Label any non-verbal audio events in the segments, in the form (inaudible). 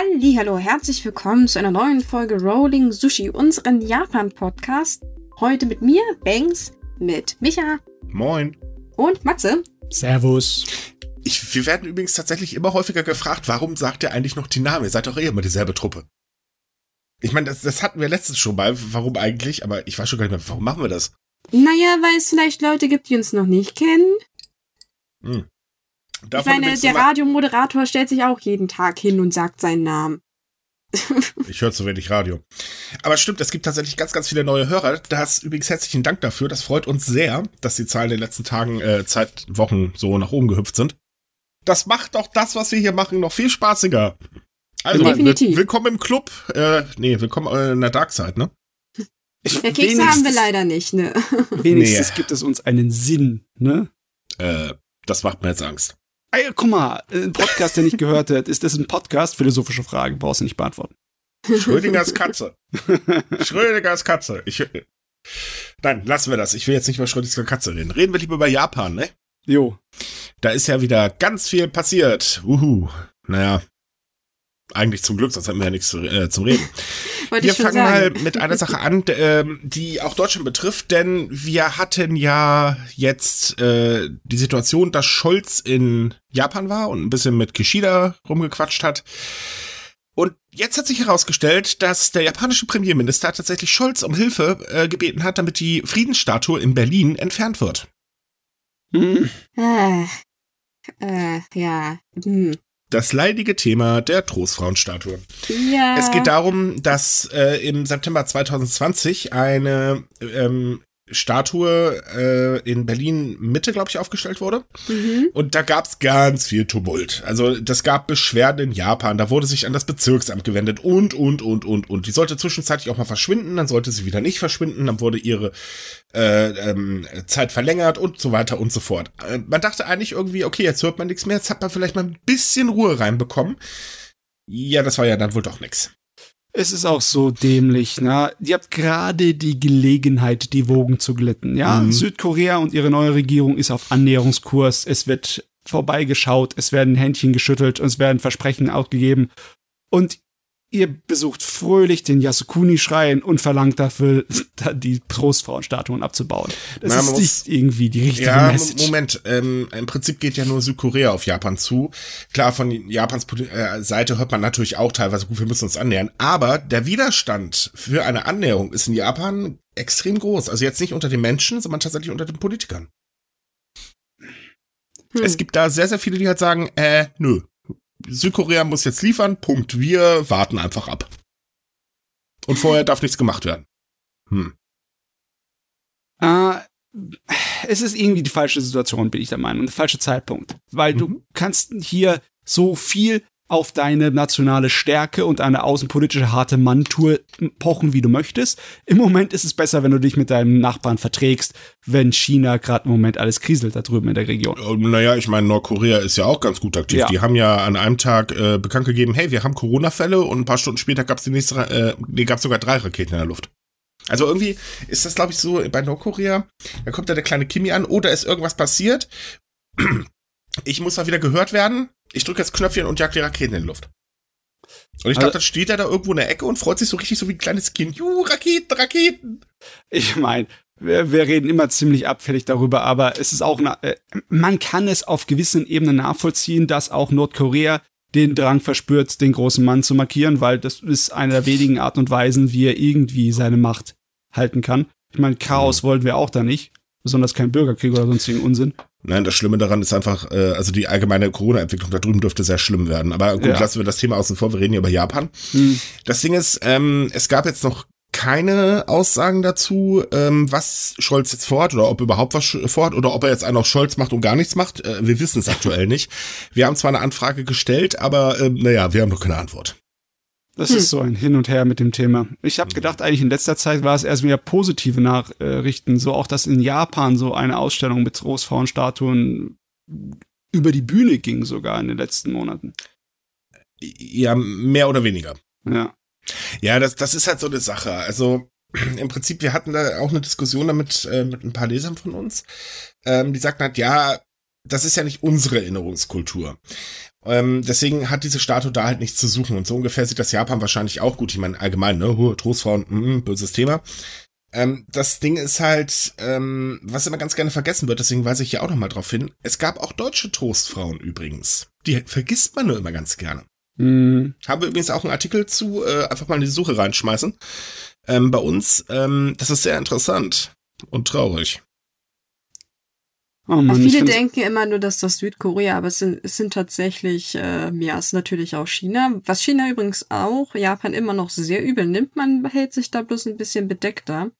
Hallo, herzlich willkommen zu einer neuen Folge Rolling Sushi, unseren Japan-Podcast. Heute mit mir, Banks, mit Micha. Moin. Und Matze. Servus. Ich, wir werden übrigens tatsächlich immer häufiger gefragt, warum sagt ihr eigentlich noch die Namen? Ihr seid doch eh immer dieselbe Truppe. Ich meine, das, das hatten wir letztens schon mal. Warum eigentlich? Aber ich weiß schon gar nicht mehr, warum machen wir das? Naja, weil es vielleicht Leute gibt, die uns noch nicht kennen. Hm. Ich meine, der Radiomoderator stellt sich auch jeden Tag hin und sagt seinen Namen. (laughs) ich höre zu wenig Radio. Aber stimmt, es gibt tatsächlich ganz, ganz viele neue Hörer. Das übrigens herzlichen Dank dafür. Das freut uns sehr, dass die Zahlen in den letzten Tagen, äh, Zeit, Wochen so nach oben gehüpft sind. Das macht doch das, was wir hier machen, noch viel spaßiger. Also, Definitiv. willkommen im Club. Äh, nee, willkommen äh, in der Dark Side, ne? Ja, Kekse haben wir leider nicht, ne? Wenigstens nee. gibt es uns einen Sinn, ne? Äh, das macht mir jetzt Angst. Ey, guck mal, ein Podcast, der nicht gehört wird. Ist das ein Podcast? Philosophische Fragen brauchst du nicht beantworten. Schrödingers Katze. Schrödingers Katze. Ich, nein, lassen wir das. Ich will jetzt nicht über Schrödingers Katze reden. Reden wir lieber über Japan, ne? Jo. Da ist ja wieder ganz viel passiert. Uhu. Naja, eigentlich zum Glück, sonst hätten wir ja nichts zu, äh, zum Reden. (laughs) wir fangen mal mit einer Sache an, äh, die auch Deutschland betrifft, denn wir hatten ja jetzt äh, die Situation, dass Scholz in Japan war und ein bisschen mit Kishida rumgequatscht hat. Und jetzt hat sich herausgestellt, dass der japanische Premierminister tatsächlich Scholz um Hilfe äh, gebeten hat, damit die Friedensstatue in Berlin entfernt wird. Hm. Äh, äh, ja. Hm das leidige Thema der Trostfrauenstatue. Ja. Es geht darum, dass äh, im September 2020 eine ähm, Statue äh, in Berlin Mitte, glaube ich, aufgestellt wurde. Mhm. Und da gab es ganz viel Tumult. Also das gab Beschwerden in Japan, da wurde sich an das Bezirksamt gewendet und, und, und, und, und. Die sollte zwischenzeitlich auch mal verschwinden, dann sollte sie wieder nicht verschwinden, dann wurde ihre äh, ähm, Zeit verlängert und so weiter und so fort. Äh, man dachte eigentlich irgendwie, okay, jetzt hört man nichts mehr, jetzt hat man vielleicht mal ein bisschen Ruhe reinbekommen. Ja, das war ja dann wohl doch nichts. Es ist auch so dämlich, ne? Ihr habt gerade die Gelegenheit, die Wogen zu glitten, ja? Mhm. Südkorea und ihre neue Regierung ist auf Annäherungskurs. Es wird vorbeigeschaut, es werden Händchen geschüttelt und es werden Versprechen ausgegeben. Und ihr besucht fröhlich den Yasukuni-Schrein und verlangt dafür, (laughs) die Trostfrauenstatuen abzubauen. Das Na, ist nicht irgendwie die richtige ja, Message. Moment, ähm, im Prinzip geht ja nur Südkorea auf Japan zu. Klar, von Japans äh, Seite hört man natürlich auch teilweise, gut, wir müssen uns annähern. Aber der Widerstand für eine Annäherung ist in Japan extrem groß. Also jetzt nicht unter den Menschen, sondern tatsächlich unter den Politikern. Hm. Es gibt da sehr, sehr viele, die halt sagen, äh, nö, Südkorea muss jetzt liefern, Punkt. Wir warten einfach ab. Und vorher darf nichts gemacht werden. Hm. Äh, es ist irgendwie die falsche Situation, bin ich der Meinung, der falsche Zeitpunkt. Weil mhm. du kannst hier so viel auf deine nationale Stärke und eine außenpolitische harte Manntour pochen, wie du möchtest. Im Moment ist es besser, wenn du dich mit deinem Nachbarn verträgst, wenn China gerade im Moment alles kriselt da drüben in der Region. Naja, ich meine, Nordkorea ist ja auch ganz gut aktiv. Ja. Die haben ja an einem Tag äh, bekannt gegeben, hey, wir haben Corona-Fälle und ein paar Stunden später gab es die nächste, äh, nee, gab sogar drei Raketen in der Luft. Also irgendwie ist das, glaube ich, so bei Nordkorea, da kommt da der kleine Kimi an, oder ist irgendwas passiert ich muss mal wieder gehört werden. Ich drücke jetzt Knöpfchen und jag die Raketen in die Luft. Und ich also, dachte, dann steht er da irgendwo in der Ecke und freut sich so richtig so wie ein kleines Kind. Juhu, Raketen, Raketen. Ich meine, wir, wir, reden immer ziemlich abfällig darüber, aber es ist auch, äh, man kann es auf gewissen Ebenen nachvollziehen, dass auch Nordkorea den Drang verspürt, den großen Mann zu markieren, weil das ist eine der wenigen Art und Weisen, wie er irgendwie seine Macht halten kann. Ich meine, Chaos mhm. wollen wir auch da nicht, besonders kein Bürgerkrieg oder sonstigen Unsinn. Nein, das Schlimme daran ist einfach, äh, also die allgemeine Corona-Entwicklung da drüben dürfte sehr schlimm werden. Aber gut, ja. lassen wir das Thema außen vor, wir reden hier über Japan. Hm. Das Ding ist, ähm, es gab jetzt noch keine Aussagen dazu, ähm, was Scholz jetzt vorhat oder ob überhaupt was vorhat oder ob er jetzt einen auf Scholz macht und gar nichts macht. Äh, wir wissen es aktuell nicht. Wir haben zwar eine Anfrage gestellt, aber ähm, naja, wir haben noch keine Antwort. Das hm. ist so ein Hin und Her mit dem Thema. Ich habe hm. gedacht, eigentlich in letzter Zeit war es erst wieder positive Nachrichten. So auch, dass in Japan so eine Ausstellung mit Großfrauenstatuen über die Bühne ging, sogar in den letzten Monaten. Ja, mehr oder weniger. Ja. Ja, das, das ist halt so eine Sache. Also (clears throat) im Prinzip, wir hatten da auch eine Diskussion damit äh, mit ein paar Lesern von uns. Ähm, die sagten halt, ja, das ist ja nicht unsere Erinnerungskultur. Ähm, deswegen hat diese Statue da halt nichts zu suchen. Und so ungefähr sieht das Japan wahrscheinlich auch gut. Ich meine, allgemein, ne, hohe Trostfrauen, mm, böses Thema. Ähm, das Ding ist halt, ähm, was immer ganz gerne vergessen wird, deswegen weise ich hier auch nochmal drauf hin. Es gab auch deutsche Trostfrauen übrigens. Die vergisst man nur immer ganz gerne. Mhm. Haben wir übrigens auch einen Artikel zu, äh, einfach mal in die Suche reinschmeißen. Ähm, bei uns, ähm, das ist sehr interessant und traurig. Oh Mann, viele denken immer nur, dass das Südkorea, aber es sind, es sind tatsächlich, äh, ja, es ist natürlich auch China. Was China übrigens auch Japan immer noch sehr übel nimmt, man hält sich da bloß ein bisschen bedeckter.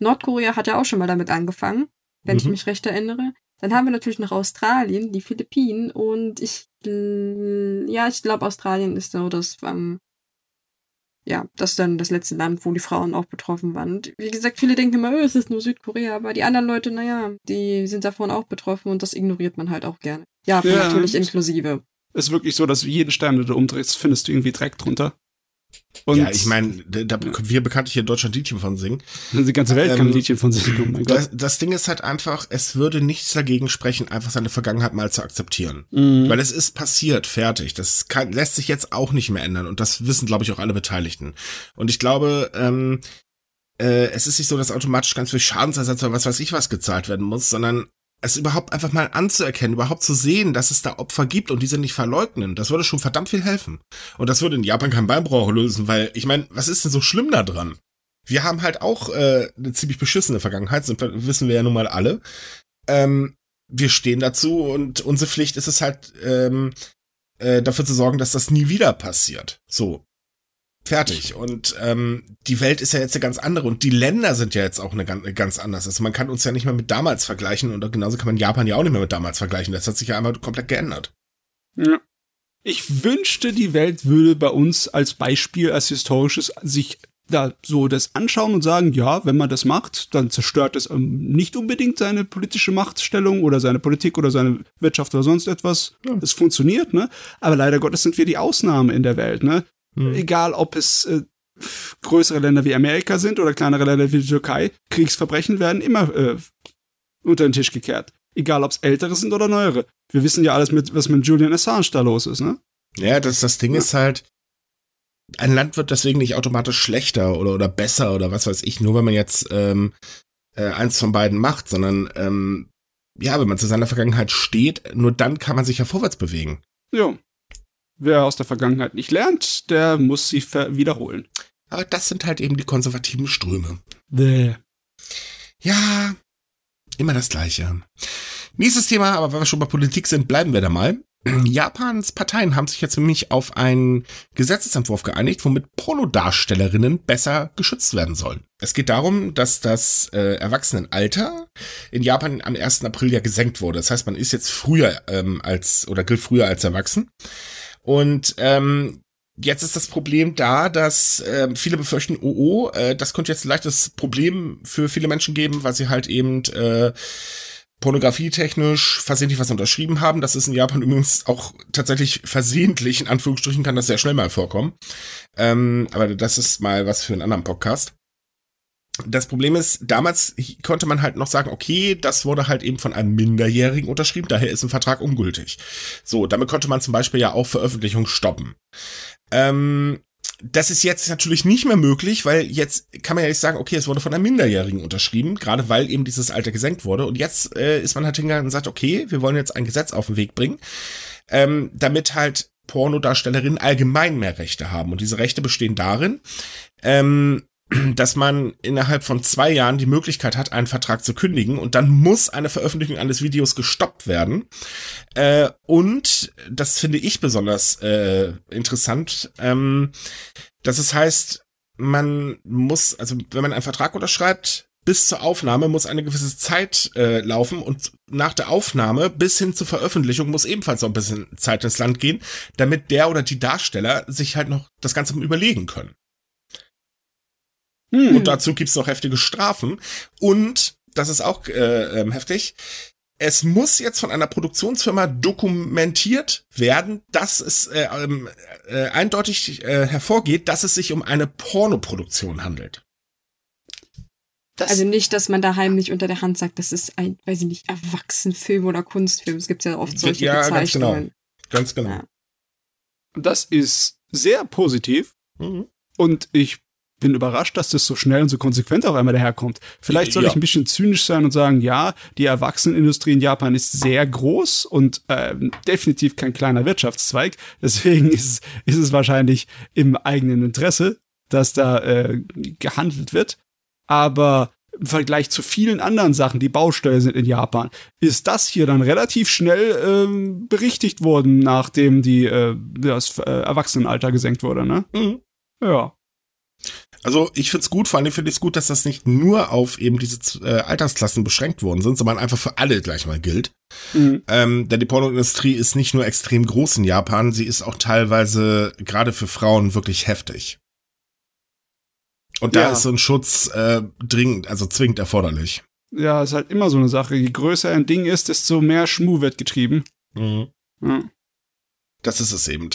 Nordkorea hat ja auch schon mal damit angefangen, wenn mhm. ich mich recht erinnere. Dann haben wir natürlich noch Australien, die Philippinen und ich, ja, ich glaube, Australien ist so das, ähm, ja, das ist dann das letzte Land, wo die Frauen auch betroffen waren. Und wie gesagt, viele denken immer, oh, es ist nur Südkorea, aber die anderen Leute, naja, die sind davon auch betroffen und das ignoriert man halt auch gerne. Ja, ja natürlich inklusive. Ist wirklich so, dass jeden Stern, den du umdrehst, findest du irgendwie Dreck drunter. Und ja, ich meine, da, da wir bekanntlich hier in Deutschland Liedchen von singen. Die ganze Welt ähm, kann Liedchen von singen. Oh mein Gott. Das, das, Ding ist halt einfach, es würde nichts dagegen sprechen, einfach seine Vergangenheit mal zu akzeptieren. Mhm. Weil es ist passiert, fertig. Das kann, lässt sich jetzt auch nicht mehr ändern. Und das wissen, glaube ich, auch alle Beteiligten. Und ich glaube, ähm, äh, es ist nicht so, dass automatisch ganz viel Schadensersatz oder was weiß ich was gezahlt werden muss, sondern es überhaupt einfach mal anzuerkennen, überhaupt zu sehen, dass es da Opfer gibt und diese nicht verleugnen, das würde schon verdammt viel helfen. Und das würde in Japan kein Beinbruch lösen, weil ich meine, was ist denn so schlimm da dran? Wir haben halt auch äh, eine ziemlich beschissene Vergangenheit, sind, wissen wir ja nun mal alle. Ähm, wir stehen dazu und unsere Pflicht ist es halt, ähm, äh, dafür zu sorgen, dass das nie wieder passiert. So. Fertig. Und ähm, die Welt ist ja jetzt eine ganz andere und die Länder sind ja jetzt auch eine ganz, ganz anders. Also man kann uns ja nicht mehr mit damals vergleichen und genauso kann man Japan ja auch nicht mehr mit damals vergleichen. Das hat sich ja einmal komplett geändert. Ja. Ich wünschte, die Welt würde bei uns als Beispiel, als historisches sich da so das anschauen und sagen, ja, wenn man das macht, dann zerstört es ähm, nicht unbedingt seine politische Machtstellung oder seine Politik oder seine Wirtschaft oder sonst etwas. Es ja. funktioniert, ne? Aber leider Gottes sind wir die Ausnahme in der Welt, ne? Mhm. Egal, ob es äh, größere Länder wie Amerika sind oder kleinere Länder wie die Türkei, Kriegsverbrechen werden immer äh, unter den Tisch gekehrt. Egal, ob es ältere sind oder neuere. Wir wissen ja alles, mit, was mit Julian Assange da los ist, ne? Ja, das, das Ding ja. ist halt, ein Land wird deswegen nicht automatisch schlechter oder, oder besser oder was weiß ich, nur wenn man jetzt ähm, äh, eins von beiden macht, sondern ähm, ja, wenn man zu seiner Vergangenheit steht, nur dann kann man sich ja vorwärts bewegen. Ja. Wer aus der Vergangenheit nicht lernt, der muss sie wiederholen. Aber das sind halt eben die konservativen Ströme. Bäh. Ja, immer das Gleiche. Nächstes Thema, aber wenn wir schon bei Politik sind, bleiben wir da mal. (clears throat) Japans Parteien haben sich jetzt nämlich auf einen Gesetzesentwurf geeinigt, womit Pornodarstellerinnen besser geschützt werden sollen. Es geht darum, dass das äh, Erwachsenenalter in Japan am 1. April ja gesenkt wurde. Das heißt, man ist jetzt früher ähm, als oder gilt früher als erwachsen. Und ähm, jetzt ist das Problem da, dass äh, viele befürchten, oh, oh, äh, das könnte jetzt ein leichtes Problem für viele Menschen geben, weil sie halt eben äh, pornografietechnisch versehentlich was unterschrieben haben. Das ist in Japan übrigens auch tatsächlich versehentlich, in Anführungsstrichen, kann das sehr schnell mal vorkommen. Ähm, aber das ist mal was für einen anderen Podcast das Problem ist, damals konnte man halt noch sagen, okay, das wurde halt eben von einem Minderjährigen unterschrieben, daher ist ein Vertrag ungültig. So, damit konnte man zum Beispiel ja auch Veröffentlichung stoppen. Ähm, das ist jetzt natürlich nicht mehr möglich, weil jetzt kann man ja nicht sagen, okay, es wurde von einem Minderjährigen unterschrieben, gerade weil eben dieses Alter gesenkt wurde. Und jetzt äh, ist man halt hingegangen und sagt, okay, wir wollen jetzt ein Gesetz auf den Weg bringen, ähm, damit halt Pornodarstellerinnen allgemein mehr Rechte haben. Und diese Rechte bestehen darin, ähm, dass man innerhalb von zwei Jahren die Möglichkeit hat, einen Vertrag zu kündigen und dann muss eine Veröffentlichung eines Videos gestoppt werden. Äh, und das finde ich besonders äh, interessant, ähm, dass es heißt, man muss, also wenn man einen Vertrag unterschreibt, bis zur Aufnahme muss eine gewisse Zeit äh, laufen und nach der Aufnahme bis hin zur Veröffentlichung muss ebenfalls noch ein bisschen Zeit ins Land gehen, damit der oder die Darsteller sich halt noch das Ganze überlegen können. Hm. Und dazu gibt's noch heftige Strafen. Und, das ist auch äh, ähm, heftig, es muss jetzt von einer Produktionsfirma dokumentiert werden, dass es äh, ähm, äh, eindeutig äh, hervorgeht, dass es sich um eine Pornoproduktion handelt. Das also nicht, dass man da heimlich unter der Hand sagt, das ist ein, weiß ich nicht, Erwachsenenfilm oder Kunstfilm. Es gibt ja oft solche ja, Bezeichnungen. Ganz genau. Ganz genau. Das ist sehr positiv. Mhm. Und ich bin überrascht, dass das so schnell und so konsequent auf einmal daherkommt. Vielleicht soll ja. ich ein bisschen zynisch sein und sagen, ja, die Erwachsenenindustrie in Japan ist sehr groß und äh, definitiv kein kleiner Wirtschaftszweig. Deswegen (laughs) ist, ist es wahrscheinlich im eigenen Interesse, dass da äh, gehandelt wird. Aber im Vergleich zu vielen anderen Sachen, die Baustelle sind in Japan, ist das hier dann relativ schnell ähm, berichtigt worden, nachdem die äh, das äh, Erwachsenenalter gesenkt wurde, ne? Mhm. Ja. Also ich find's gut, vor allem finde ich es gut, dass das nicht nur auf eben diese äh, Altersklassen beschränkt worden sind, sondern einfach für alle gleich mal gilt. Mhm. Ähm, denn die Pornoindustrie ist nicht nur extrem groß in Japan, sie ist auch teilweise gerade für Frauen wirklich heftig. Und da ja. ist so ein Schutz äh, dringend, also zwingend erforderlich. Ja, ist halt immer so eine Sache. Je größer ein Ding ist, desto mehr Schmu wird getrieben. Mhm. Ja. Das ist es eben.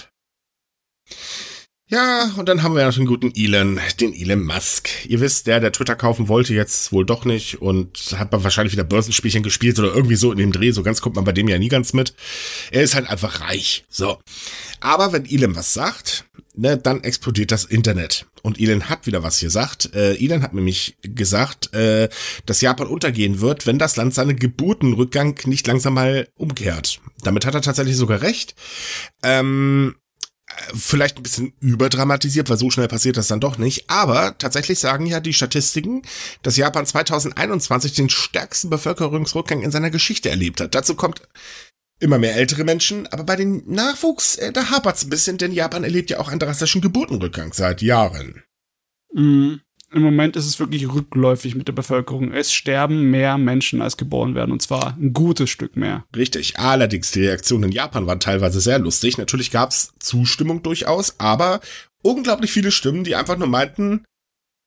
Ja, und dann haben wir ja noch den guten Elon, den Elon Musk. Ihr wisst, der, der Twitter kaufen wollte, jetzt wohl doch nicht und hat wahrscheinlich wieder Börsenspielchen gespielt oder irgendwie so in dem Dreh. So ganz kommt man bei dem ja nie ganz mit. Er ist halt einfach reich. So. Aber wenn Elon was sagt, ne, dann explodiert das Internet. Und Elon hat wieder was gesagt. Äh, Elon hat nämlich gesagt, äh, dass Japan untergehen wird, wenn das Land seinen Geburtenrückgang nicht langsam mal umkehrt. Damit hat er tatsächlich sogar recht. Ähm, vielleicht ein bisschen überdramatisiert, weil so schnell passiert das dann doch nicht. Aber tatsächlich sagen ja die Statistiken, dass Japan 2021 den stärksten Bevölkerungsrückgang in seiner Geschichte erlebt hat. Dazu kommt immer mehr ältere Menschen, aber bei den Nachwuchs, äh, da hapert's ein bisschen, denn Japan erlebt ja auch einen drastischen Geburtenrückgang seit Jahren. Mhm im Moment ist es wirklich rückläufig mit der Bevölkerung. Es sterben mehr Menschen, als geboren werden. Und zwar ein gutes Stück mehr. Richtig. Allerdings, die Reaktionen in Japan waren teilweise sehr lustig. Natürlich gab es Zustimmung durchaus, aber unglaublich viele Stimmen, die einfach nur meinten,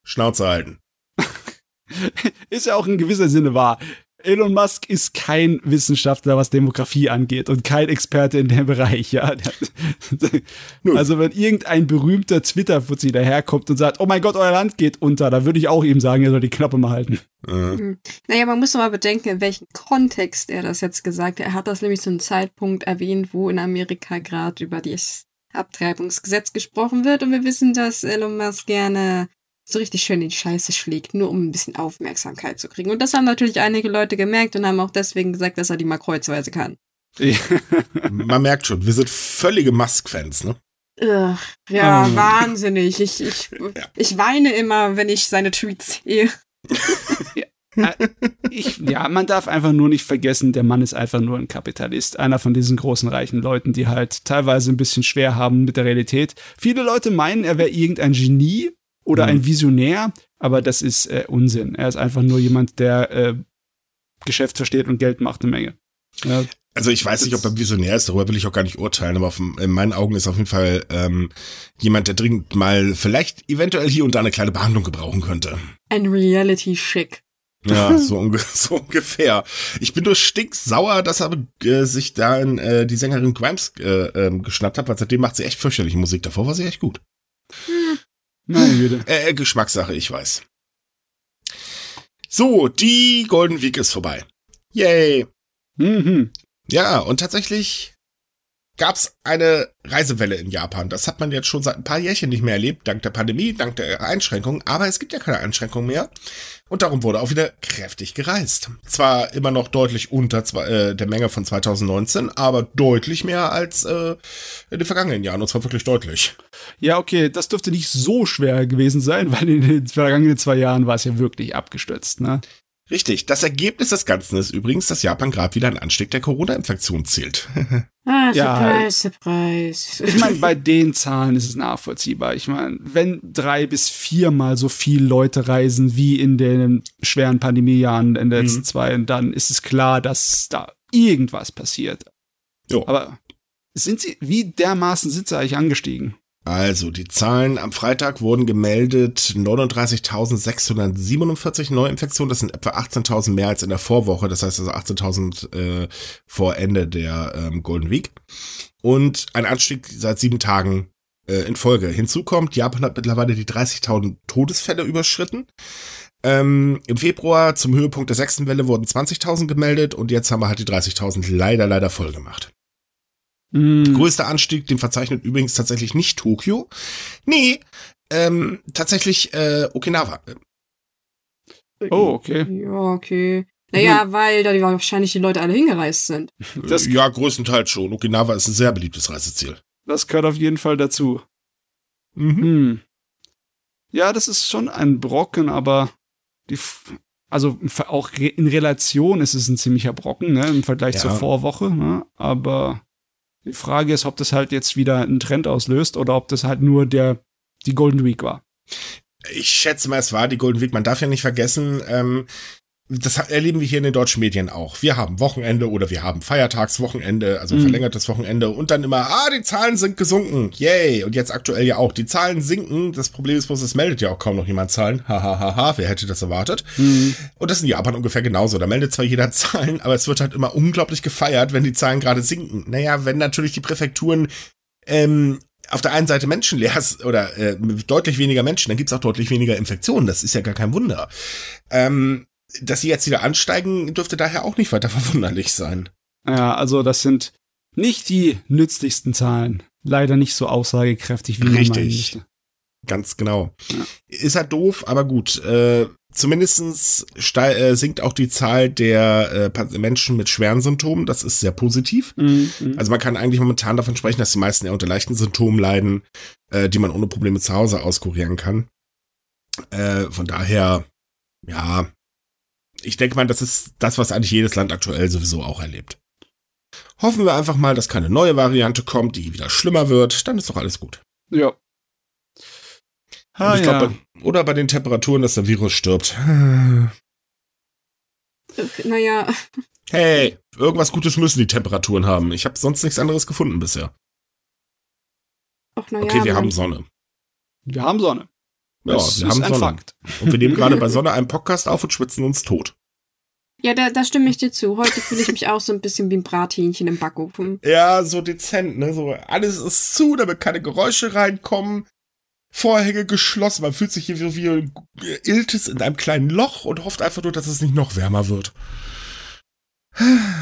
Schnauze halten. (laughs) ist ja auch in gewisser Sinne wahr. Elon Musk ist kein Wissenschaftler, was Demografie angeht und kein Experte in dem Bereich, ja. (laughs) also wenn irgendein berühmter Twitter-Fuzzi daherkommt und sagt, oh mein Gott, euer Land geht unter, da würde ich auch ihm sagen, er soll die Klappe mal halten. Mhm. Naja, man muss doch mal bedenken, in welchem Kontext er das jetzt gesagt hat. Er hat das nämlich zu einem Zeitpunkt erwähnt, wo in Amerika gerade über das Abtreibungsgesetz gesprochen wird und wir wissen, dass Elon Musk gerne so richtig schön in die Scheiße schlägt, nur um ein bisschen Aufmerksamkeit zu kriegen. Und das haben natürlich einige Leute gemerkt und haben auch deswegen gesagt, dass er die mal kreuzweise kann. (laughs) Man merkt schon, wir sind völlige Musk-Fans, ne? Ugh, ja, um. wahnsinnig. Ich, ich, ja. ich weine immer, wenn ich seine Tweets sehe. ja, äh, ich, ja, man darf einfach nur nicht vergessen, der Mann ist einfach nur ein Kapitalist. Einer von diesen großen reichen Leuten, die halt teilweise ein bisschen schwer haben mit der Realität. Viele Leute meinen, er wäre irgendein Genie oder mhm. ein Visionär, aber das ist äh, Unsinn. Er ist einfach nur jemand, der äh, Geschäft versteht und Geld macht eine Menge. Ja, also ich weiß nicht, ob er Visionär ist, darüber will ich auch gar nicht urteilen, aber auf, in meinen Augen ist auf jeden Fall ähm, jemand, der dringend mal vielleicht eventuell hier und da eine kleine Behandlung gebrauchen könnte. Ein Reality-Schick. Ja, (laughs) so, unge (laughs) so, ungefähr. Ich bin nur stinksauer, dass er äh, sich da in, äh, die Sängerin Grimes äh, äh, geschnappt hat, weil seitdem macht sie echt fürchterliche Musik. Davor war sie echt gut. Hm. Meine Güte. (laughs) Äh, äh, Geschmackssache, ich weiß. So, die Golden Week ist vorbei. Yay. Mhm. Ja, und tatsächlich gab es eine Reisewelle in Japan. Das hat man jetzt schon seit ein paar Jährchen nicht mehr erlebt, dank der Pandemie, dank der Einschränkungen. Aber es gibt ja keine Einschränkungen mehr. Und darum wurde auch wieder kräftig gereist. Zwar immer noch deutlich unter äh, der Menge von 2019, aber deutlich mehr als äh, in den vergangenen Jahren. Und zwar wirklich deutlich. Ja, okay, das dürfte nicht so schwer gewesen sein, weil in den vergangenen zwei Jahren war es ja wirklich abgestürzt, ne? Richtig. Das Ergebnis des Ganzen ist übrigens, dass Japan gerade wieder einen Anstieg der Corona-Infektion zählt. (laughs) ah, ja, Surprise, Surprise. Ich meine, bei (laughs) den Zahlen ist es nachvollziehbar. Ich meine, wenn drei bis viermal so viele Leute reisen wie in den schweren Pandemiejahren in den letzten mhm. zwei, dann ist es klar, dass da irgendwas passiert. Jo. Aber sind sie, wie dermaßen sind sie eigentlich angestiegen? Also, die Zahlen am Freitag wurden gemeldet 39.647 Neuinfektionen. Das sind etwa 18.000 mehr als in der Vorwoche. Das heißt also 18.000 äh, vor Ende der ähm, Golden Week. Und ein Anstieg seit sieben Tagen äh, in Folge. Hinzu kommt, Japan hat mittlerweile die 30.000 Todesfälle überschritten. Ähm, Im Februar zum Höhepunkt der sechsten Welle wurden 20.000 gemeldet und jetzt haben wir halt die 30.000 leider, leider voll gemacht. Mm. Größter Anstieg, den verzeichnet übrigens tatsächlich nicht Tokio. Nee, ähm, tatsächlich äh, Okinawa. Oh, okay. Ja, okay. Naja, hm. weil da wahrscheinlich die Leute alle hingereist sind. (laughs) Das, ja, größtenteils schon. Okinawa ist ein sehr beliebtes Reiseziel. Das gehört auf jeden Fall dazu. Mhm. Hm. Ja, das ist schon ein Brocken, aber die, also auch in Relation ist es ein ziemlicher Brocken, ne, im Vergleich ja. zur Vorwoche, ne, aber die Frage ist, ob das halt jetzt wieder einen Trend auslöst oder ob das halt nur der, die Golden Week war. Ich schätze mal, es war die Golden Week. Man darf ja nicht vergessen, ähm, das erleben wir hier in den deutschen Medien auch. Wir haben Wochenende oder wir haben Feiertagswochenende, also mhm. verlängertes Wochenende und dann immer, ah, die Zahlen sind gesunken. Yay. Und jetzt aktuell ja auch. Die Zahlen sinken. Das Problem ist bloß, es meldet ja auch kaum noch jemand Zahlen. Hahaha, ha, ha, ha. wer hätte das erwartet? Mhm. Und das ist in Japan ungefähr genauso. Da meldet zwar jeder (laughs) Zahlen, aber es wird halt immer unglaublich gefeiert, wenn die Zahlen gerade sinken. Naja, wenn natürlich die Präfekturen ähm, auf der einen Seite menschenleer oder äh, deutlich weniger Menschen, dann gibt's auch deutlich weniger Infektionen. Das ist ja gar kein Wunder. Ähm, dass sie jetzt wieder ansteigen, dürfte daher auch nicht weiter (laughs) verwunderlich sein. Ja, also das sind nicht die nützlichsten Zahlen. Leider nicht so aussagekräftig wie man Richtig. Ganz genau. Ja. Ist halt doof, aber gut. Äh, zumindestens äh, sinkt auch die Zahl der äh, Menschen mit schweren Symptomen. Das ist sehr positiv. Mhm, mhm. Also man kann eigentlich momentan davon sprechen, dass die meisten eher unter leichten Symptomen leiden, äh, die man ohne Probleme zu Hause auskurieren kann. Äh, von daher, ja, ich denke mal, das ist das, was eigentlich jedes Land aktuell sowieso auch erlebt. Hoffen wir einfach mal, dass keine neue Variante kommt, die wieder schlimmer wird, dann ist doch alles gut. Ja. Ah, ich ja. oder bei den Temperaturen, dass der Virus stirbt. Naja. Hey, irgendwas Gutes müssen die Temperaturen haben. Ich habe sonst nichts anderes gefunden bisher. Ach, naja, okay, wir haben Sonne. Wir haben Sonne. Ja, das wir haben Sonne. Fakt. Und wir nehmen gerade bei (laughs) Sonne einen Podcast auf und schwitzen uns tot. Ja, da, da stimme ich dir zu. Heute fühle ich mich auch so ein bisschen wie ein Brathähnchen im Backofen. Ja, so dezent, ne? So alles ist zu, damit keine Geräusche reinkommen. Vorhänge geschlossen. Man fühlt sich hier wie, wie Iltis in einem kleinen Loch und hofft einfach nur, dass es nicht noch wärmer wird.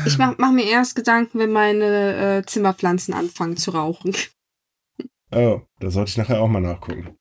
Ich mach, mach mir erst Gedanken, wenn meine äh, Zimmerpflanzen anfangen zu rauchen. Oh, da sollte ich nachher auch mal nachgucken.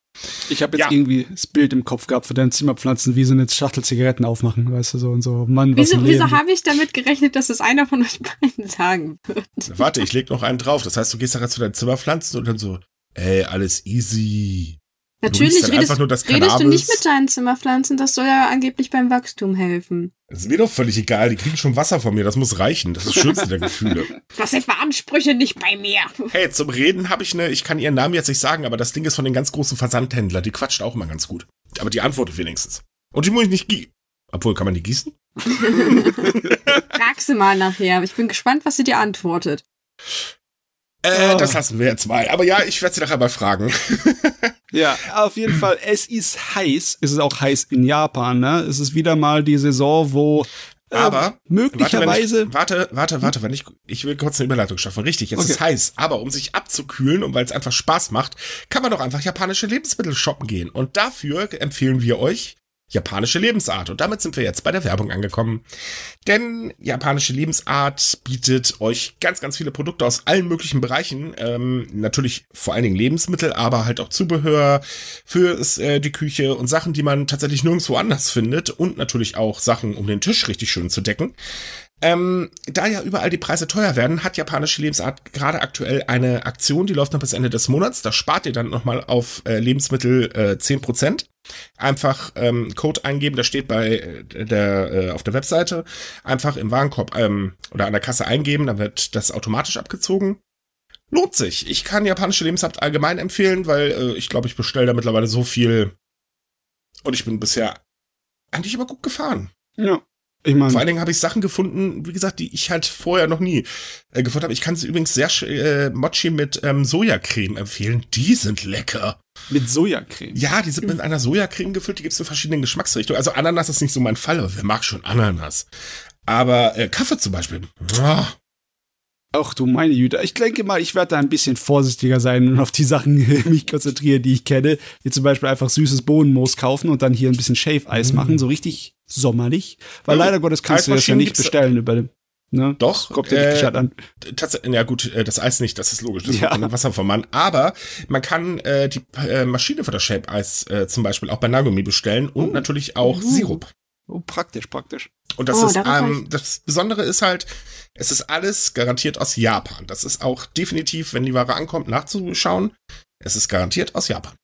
Ich habe jetzt ja. irgendwie das Bild im Kopf gehabt für deine Zimmerpflanzen, wie sie eine Schachtel Zigaretten aufmachen, weißt du, so und so. Mann, was Wieso, wieso habe ich damit gerechnet, dass es einer von euch beiden sagen wird? Warte, ich leg noch einen drauf. Das heißt, du gehst da zu deinen Zimmerpflanzen und dann so, ey, alles easy. Natürlich du redest, nur das redest du nicht mit deinen Zimmerpflanzen, das soll ja angeblich beim Wachstum helfen. Das ist mir doch völlig egal, die kriegen schon Wasser von mir, das muss reichen. Das ist das Schönste der Gefühle. (laughs) Das sind Ansprüche nicht bei mir. Hey, zum Reden habe ich eine, ich kann ihren Namen jetzt nicht sagen, aber das Ding ist von den ganz großen Versandhändlern, die quatscht auch immer ganz gut. Aber die antwortet wenigstens. Und die muss ich nicht gießen. Obwohl, kann man die gießen? (laughs) Frag sie mal nachher. Ich bin gespannt, was sie dir antwortet. Äh, oh. das lassen wir jetzt mal. Aber ja, ich werde sie nachher mal fragen. (laughs) Ja, auf jeden Fall, es ist heiß. Es ist auch heiß in Japan, ne? Es ist wieder mal die Saison, wo äh, aber möglicherweise. Warte, warte, warte, wenn ich, ich will kurz eine Überleitung schaffen. Richtig, jetzt okay. ist heiß. Aber um sich abzukühlen und weil es einfach Spaß macht, kann man doch einfach japanische Lebensmittel shoppen gehen. Und dafür empfehlen wir euch japanische Lebensart. Und damit sind wir jetzt bei der Werbung angekommen. Denn japanische Lebensart bietet euch ganz, ganz viele Produkte aus allen möglichen Bereichen. Ähm, natürlich vor allen Dingen Lebensmittel, aber halt auch Zubehör für äh, die Küche und Sachen, die man tatsächlich nirgendwo anders findet. Und natürlich auch Sachen, um den Tisch richtig schön zu decken. Ähm, da ja überall die Preise teuer werden, hat japanische Lebensart gerade aktuell eine Aktion, die läuft noch bis Ende des Monats. Da spart ihr dann nochmal auf äh, Lebensmittel äh, 10%. Einfach ähm, Code eingeben, der steht bei äh, der äh, auf der Webseite. Einfach im Warenkorb ähm, oder an der Kasse eingeben, dann wird das automatisch abgezogen. Lohnt sich. Ich kann japanische Lebensart allgemein empfehlen, weil äh, ich glaube, ich bestelle da mittlerweile so viel und ich bin bisher eigentlich immer gut gefahren. Ja. Ich mein, Vor allen Dingen habe ich Sachen gefunden, wie gesagt, die ich halt vorher noch nie äh, gefunden habe. Ich kann sie übrigens sehr äh, Mochi mit ähm, Sojacreme empfehlen. Die sind lecker. Mit Sojacreme? Ja, die sind mit einer Sojacreme gefüllt. Die gibt es in verschiedenen Geschmacksrichtungen. Also Ananas ist nicht so mein Fall, aber wer mag schon Ananas? Aber äh, Kaffee zum Beispiel. Ach du meine Güte. Ich denke mal, ich werde da ein bisschen vorsichtiger sein und auf die Sachen (laughs) mich konzentrieren, die ich kenne. Wie zum Beispiel einfach süßes Bohnenmoos kaufen und dann hier ein bisschen Shave-Eis mm. machen, so richtig sommerlich. Weil mm. leider Gottes kannst du das ja nicht bestellen über dem. Ne? Doch. Kommt dir äh, an. Tatsächlich, ja gut, äh, das Eis nicht, das ist logisch, das ja. kommt Wasser vom Mann. Aber man kann äh, die äh, Maschine für das Shape-Eis äh, zum Beispiel auch bei Nagumi bestellen und oh. natürlich auch uh. Sirup. Oh, praktisch, praktisch. Und das oh, ist, ähm, das Besondere ist halt, es ist alles garantiert aus Japan. Das ist auch definitiv, wenn die Ware ankommt, nachzuschauen. Es ist garantiert aus Japan.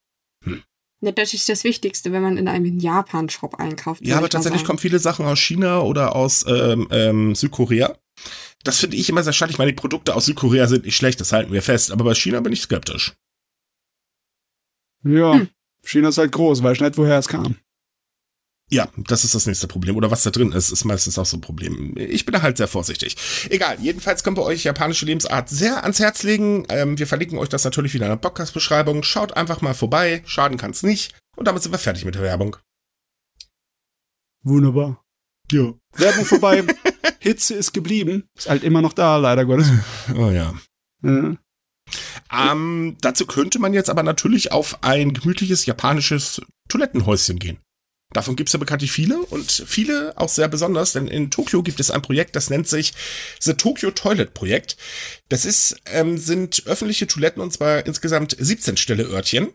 Ja, das ist das Wichtigste, wenn man in einem Japan-Shop einkauft. Ja, aber tatsächlich kommen viele Sachen aus China oder aus ähm, ähm, Südkorea. Das finde ich immer sehr schade. Ich meine, die Produkte aus Südkorea sind nicht schlecht, das halten wir fest. Aber bei China bin ich skeptisch. Ja, hm. China ist halt groß, weiß nicht, woher es kam. Ja, das ist das nächste Problem. Oder was da drin ist, ist meistens auch so ein Problem. Ich bin da halt sehr vorsichtig. Egal, jedenfalls können wir euch japanische Lebensart sehr ans Herz legen. Ähm, wir verlinken euch das natürlich wieder in der Podcast-Beschreibung. Schaut einfach mal vorbei, schaden kann's nicht. Und damit sind wir fertig mit der Werbung. Wunderbar. Ja. Werbung vorbei. (laughs) Hitze ist geblieben. Ist halt immer noch da, leider Gottes. Oh ja. ja. Ähm, dazu könnte man jetzt aber natürlich auf ein gemütliches japanisches Toilettenhäuschen gehen. Davon gibt es ja bekanntlich viele und viele auch sehr besonders, denn in Tokio gibt es ein Projekt, das nennt sich The Tokyo Toilet Projekt. Das ist, ähm, sind öffentliche Toiletten und zwar insgesamt 17 Stelle Örtchen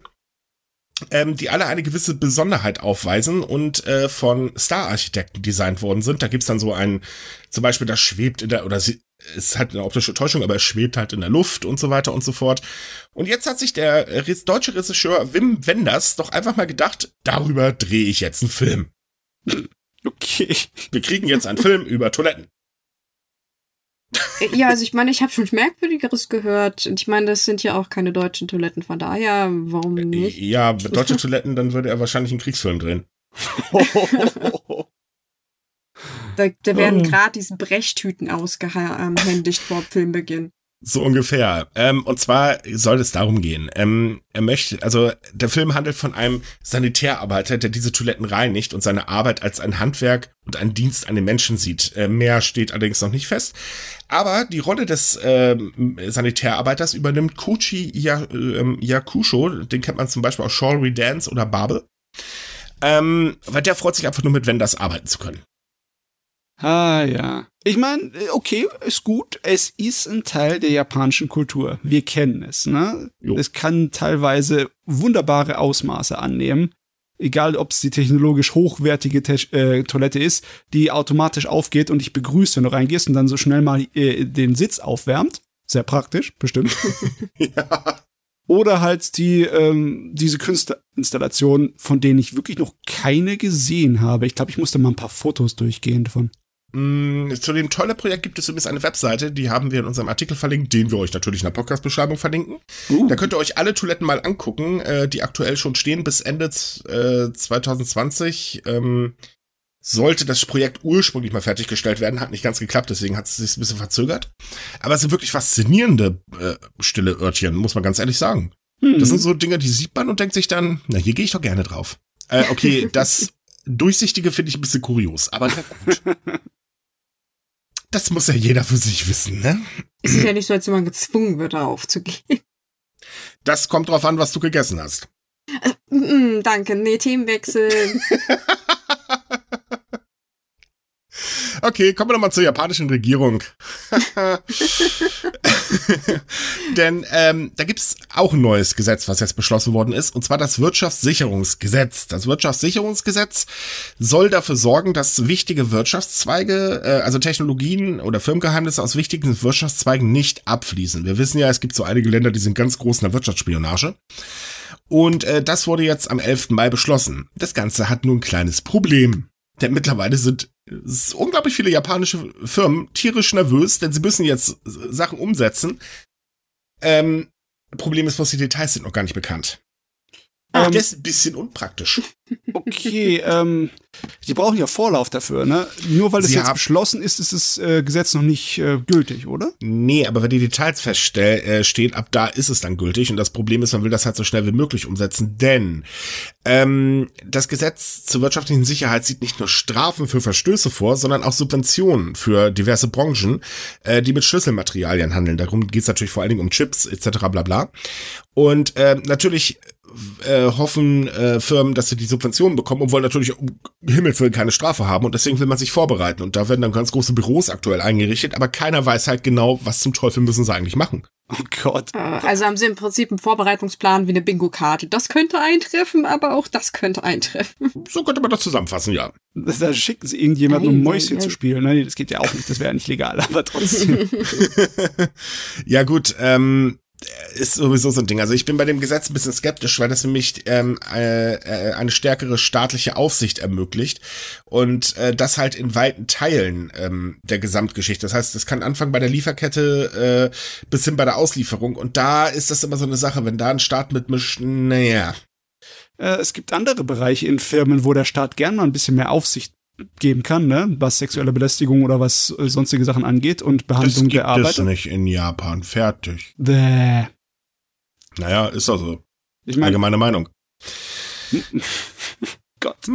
ähm, die alle eine gewisse Besonderheit aufweisen und äh, von Star-Architekten designt worden sind. Da gibt's dann so einen, zum Beispiel, das schwebt in der, oder ist halt eine optische Täuschung, aber es schwebt halt in der Luft und so weiter und so fort. Und jetzt hat sich der deutsche Regisseur Wim Wenders doch einfach mal gedacht, darüber drehe ich jetzt einen Film. (laughs) Okay. Wir kriegen jetzt einen Film über Toiletten. Ja, also ich meine, ich habe schon Merkwürdigeres gehört. Ich meine, das sind ja auch keine deutschen Toiletten, von daher, warum nicht? Ja, deutsche Toiletten, dann würde er wahrscheinlich einen Kriegsfilm drehen. (laughs) (laughs) da, da werden oh. gerade diese Brechtüten ausgehändigt vor Filmbeginn. So ungefähr. Ähm, und zwar soll es darum gehen. Ähm, er möchte, also der Film handelt von einem Sanitärarbeiter, der diese Toiletten reinigt und seine Arbeit als ein Handwerk und einen Dienst an den Menschen sieht. Äh, mehr steht allerdings noch nicht fest. Aber die Rolle des ähm, Sanitärarbeiters übernimmt Kochi ya, äh, Yakusho. Den kennt man zum Beispiel aus Shawry Dance oder Babel. Ähm, weil der freut sich einfach nur mit Wenders arbeiten zu können. Ah ja. Ich meine, okay, ist gut. Es ist ein Teil der japanischen Kultur. Wir kennen es. Ne? Jo. Es kann teilweise wunderbare Ausmaße annehmen. Egal, ob es die technologisch hochwertige Te äh, Toilette ist, die automatisch aufgeht und dich begrüßt, wenn du reingehst und dann so schnell mal äh, den Sitz aufwärmt. Sehr praktisch, bestimmt. (laughs) ja. Oder halt die, ähm, diese Künstlerinstallationen, von denen ich wirklich noch keine gesehen habe. Ich glaube, ich musste mal ein paar Fotos durchgehen davon. Mm, zu dem tolle Projekt gibt es übrigens eine Webseite, die haben wir in unserem Artikel verlinkt, den wir euch natürlich in der Podcast-Beschreibung verlinken. Uh. Da könnt ihr euch alle Toiletten mal angucken, äh, die aktuell schon stehen bis Ende äh, 2020. Ähm, sollte das Projekt ursprünglich mal fertiggestellt werden, hat nicht ganz geklappt, deswegen hat es sich ein bisschen verzögert. Aber es sind wirklich faszinierende äh, stille Örtchen, muss man ganz ehrlich sagen. Hm. Das sind so Dinge, die sieht man und denkt sich dann, na, hier gehe ich doch gerne drauf. Äh, okay, (laughs) das Durchsichtige finde ich ein bisschen kurios, aber na gut. (laughs) Das muss ja jeder für sich wissen, ne? Es ist ja nicht so, als wenn man gezwungen wird, da aufzugehen. Das kommt drauf an, was du gegessen hast. Äh, mm, danke, nee, Themenwechsel. (laughs) Okay, kommen wir nochmal zur japanischen Regierung. (laughs) Denn ähm, da gibt's auch ein neues Gesetz, was jetzt beschlossen worden ist, und zwar das Wirtschaftssicherungsgesetz. Das Wirtschaftssicherungsgesetz soll dafür sorgen, dass wichtige Wirtschaftszweige, äh, also Technologien oder Firmengeheimnisse aus wichtigen Wirtschaftszweigen nicht abfließen. Wir wissen ja, es gibt so einige Länder, die sind ganz groß in der Wirtschaftsspionage. Und äh, das wurde jetzt am 11. Mai beschlossen. Das Ganze hat nur ein kleines Problem. Denn mittlerweile sind unglaublich viele japanische Firmen tierisch nervös, denn sie müssen jetzt Sachen umsetzen. Ähm, Problem ist, was die Details sind noch gar nicht bekannt. Ach, ähm, das ist ein bisschen unpraktisch. (laughs) Okay, ähm, die brauchen ja Vorlauf dafür, ne? Nur weil es jetzt beschlossen ist, ist das äh, Gesetz noch nicht äh, gültig, oder? Nee, aber wenn die Details feststehen, äh, ab da ist es dann gültig. Und das Problem ist, man will das halt so schnell wie möglich umsetzen, denn ähm, das Gesetz zur wirtschaftlichen Sicherheit sieht nicht nur Strafen für Verstöße vor, sondern auch Subventionen für diverse Branchen, äh, die mit Schlüsselmaterialien handeln. Darum geht es natürlich vor allen Dingen um Chips etc. bla bla. Und äh, natürlich äh, hoffen äh, Firmen, dass sie die Subventionen bekommen und wollen natürlich um Himmels Willen keine Strafe haben und deswegen will man sich vorbereiten und da werden dann ganz große Büros aktuell eingerichtet, aber keiner weiß halt genau, was zum Teufel müssen sie eigentlich machen. Oh Gott. Äh, also haben sie im Prinzip einen Vorbereitungsplan wie eine Bingo-Karte. Das könnte eintreffen, aber auch das könnte eintreffen. (laughs) So könnte man das zusammenfassen, ja. Da schicken sie irgendjemanden, um Mäuschen nein. zu spielen. Nein, das geht ja auch nicht, das wäre ja nicht legal, aber trotzdem. (laughs) (laughs) ja gut, ähm, ist sowieso so ein Ding. Also ich bin bei dem Gesetz ein bisschen skeptisch, weil das mich ähm, äh, äh, eine stärkere staatliche Aufsicht ermöglicht und äh, das halt in weiten Teilen ähm, der Gesamtgeschichte. Das heißt, es kann anfangen bei der Lieferkette äh, bis hin bei der Auslieferung und da ist das immer so eine Sache, wenn da ein Staat mitmischt, naja. Äh, es gibt andere Bereiche in Firmen, wo der Staat gern mal ein bisschen mehr Aufsicht geben kann, ne? was sexuelle Belästigung oder was äh, sonstige Sachen angeht und Behandlung das der Arbeiter. Das nicht in Japan fertig. Bäh. Naja, ist also. Ich meine, allgemeine Meinung. (laughs) Gott.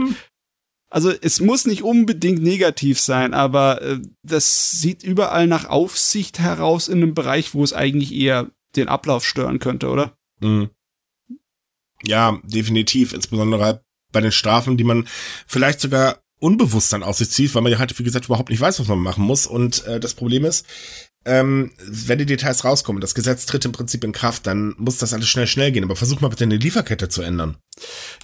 Also es muss nicht unbedingt negativ sein, aber äh, das sieht überall nach Aufsicht heraus in einem Bereich, wo es eigentlich eher den Ablauf stören könnte, oder? Mhm. Ja, definitiv. Insbesondere bei den Strafen, die man vielleicht sogar unbewusst dann auf sich zieht, weil man ja halt, wie gesagt, überhaupt nicht weiß, was man machen muss. Und äh, das Problem ist, ähm, wenn die Details rauskommen, das Gesetz tritt im Prinzip in Kraft, dann muss das alles schnell, schnell gehen. Aber versuch mal bitte eine Lieferkette zu ändern.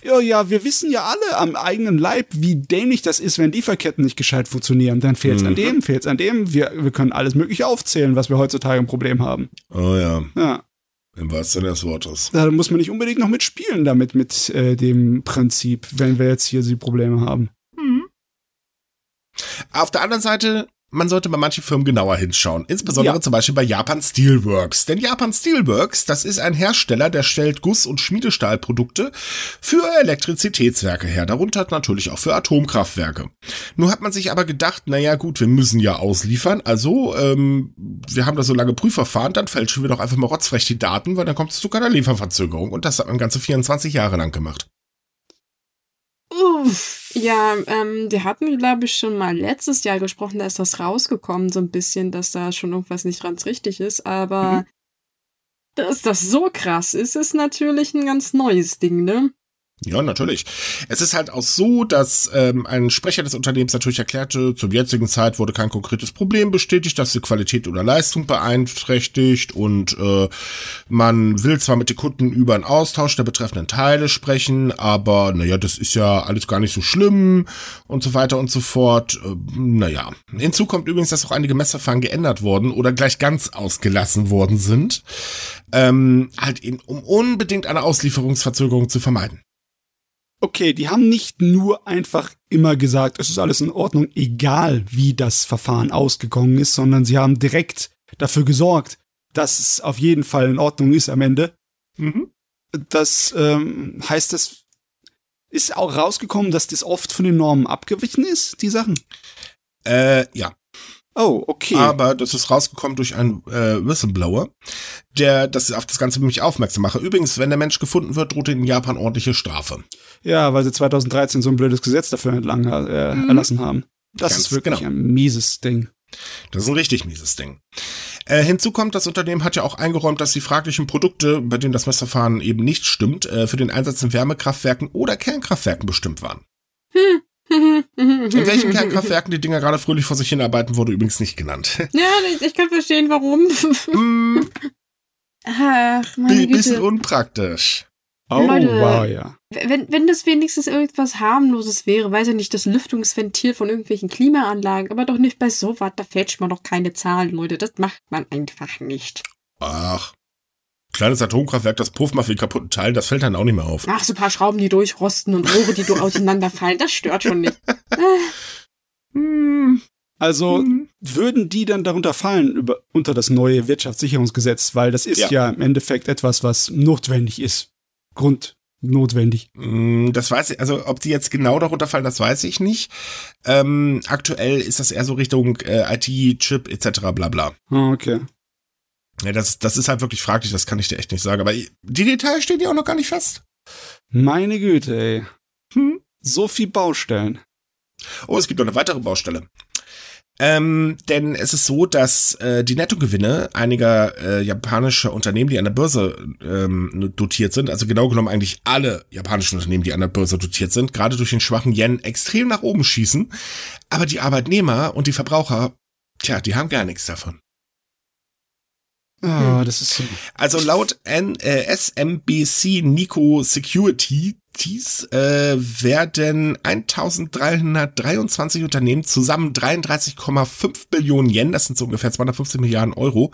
Ja, ja, wir wissen ja alle am eigenen Leib, wie dämlich das ist, wenn Lieferketten nicht gescheit funktionieren. Dann fehlt's mhm. an dem, fehlt's an dem. Wir, wir können alles Mögliche aufzählen, was wir heutzutage ein Problem haben. Oh ja. Ja. Im wahrsten Sinne des Wortes. Da muss man nicht unbedingt noch mitspielen damit, mit äh, dem Prinzip, wenn wir jetzt hier die Probleme haben. Auf der anderen Seite man sollte bei manchen Firmen genauer hinschauen. Insbesondere ja. zum Beispiel bei Japan Steelworks. Denn Japan Steelworks, das ist ein Hersteller, der stellt Guss- und Schmiedestahlprodukte für Elektrizitätswerke her. Darunter natürlich auch für Atomkraftwerke. Nur hat man sich aber gedacht, naja gut, wir müssen ja ausliefern. Also, ähm, wir haben da so lange Prüfverfahren, dann fälschen wir doch einfach mal rotzfrech die Daten, weil dann kommt es zu keiner Lieferverzögerung. Und das hat man ganze 24 Jahre lang gemacht. Uff. Ja, ähm, die hatten, glaube ich, schon mal letztes Jahr gesprochen, da ist das rausgekommen, so ein bisschen, dass da schon irgendwas nicht ganz richtig ist, aber mhm. dass das so krass ist, ist natürlich ein ganz neues Ding, ne? Ja, natürlich. Es ist halt auch so, dass ähm, ein Sprecher des Unternehmens natürlich erklärte, zur jetzigen Zeit wurde kein konkretes Problem bestätigt, dass die Qualität oder Leistung beeinträchtigt und äh, man will zwar mit den Kunden über einen Austausch der betreffenden Teile sprechen, aber naja, das ist ja alles gar nicht so schlimm und so weiter und so fort. Äh, naja. Hinzu kommt übrigens, dass auch einige Messerfahren geändert wurden oder gleich ganz ausgelassen worden sind. Ähm, halt eben, um unbedingt eine Auslieferungsverzögerung zu vermeiden okay, die haben nicht nur einfach immer gesagt, es ist alles in Ordnung, egal wie das Verfahren ausgegangen ist, sondern sie haben direkt dafür gesorgt, dass es auf jeden Fall in Ordnung ist am Ende. Mhm. Das ähm, heißt, das ist auch rausgekommen, dass das oft von den Normen abgewichen ist, die Sachen? Äh, ja. Oh, okay. Aber das ist rausgekommen durch einen äh, Whistleblower, der das auf das Ganze nämlich aufmerksam mache. Übrigens, wenn der Mensch gefunden wird, droht in Japan ordentliche Strafe. Ja, weil sie 2013 so ein blödes Gesetz dafür entlang äh, mhm. erlassen haben. Das Ganz ist wirklich genau. ein mieses Ding. Das ist ein richtig mieses Ding. Äh, hinzu kommt, das Unternehmen hat ja auch eingeräumt, dass die fraglichen Produkte, bei denen das Messverfahren eben nicht stimmt, äh, für den Einsatz in Wärmekraftwerken oder Kernkraftwerken bestimmt waren. Hm. In welchen (laughs) Kernkraftwerken die Dinger gerade fröhlich vor sich hinarbeiten, wurde übrigens nicht genannt. (laughs) Ja, ich kann verstehen, warum. Mm. (laughs) Ach, meine Güte. Bisschen unpraktisch. Oh, Leute, wow, ja. Wenn, wenn das wenigstens irgendwas harmloses wäre, weiß ja nicht, das Lüftungsventil von irgendwelchen Klimaanlagen, aber doch nicht bei sowas, da fälscht man doch keine Zahlen, Leute. Das macht man einfach nicht. Ach, kleines Atomkraftwerk, das pufft mal für die kaputten Teile, das fällt dann auch nicht mehr auf. Ach, so ein paar Schrauben, die durchrosten und Rohre, die auseinanderfallen, das stört schon nicht. (laughs) Also mhm. würden die dann darunter fallen über, unter das neue Wirtschaftssicherungsgesetz, weil das ist ja. ja im Endeffekt etwas, was notwendig ist. Grund notwendig. Mm, das weiß ich, also ob die jetzt genau darunter fallen, das weiß ich nicht. Ähm, aktuell ist das eher so Richtung äh, IT, Chip etc. bla bla. Oh, okay. Ja, das, das ist halt wirklich fraglich, das kann ich dir echt nicht sagen. Aber die Details stehen ja auch noch gar nicht fest. Meine Güte, ey. Hm? So viel Baustellen. Oh, es gibt noch eine weitere Baustelle. Ähm, denn es ist so, dass äh, die Nettogewinne einiger äh, japanischer Unternehmen, die an der Börse ähm, dotiert sind, also genau genommen eigentlich alle japanischen Unternehmen, die an der Börse dotiert sind, gerade durch den schwachen Yen extrem nach oben schießen. Aber die Arbeitnehmer und die Verbraucher, tja, die haben gar nichts davon. Oh, das ist so. Also laut N äh, SMBC Nico Security äh, werden 1323 Unternehmen zusammen 33,5 Billionen Yen, das sind so ungefähr 250 Milliarden Euro,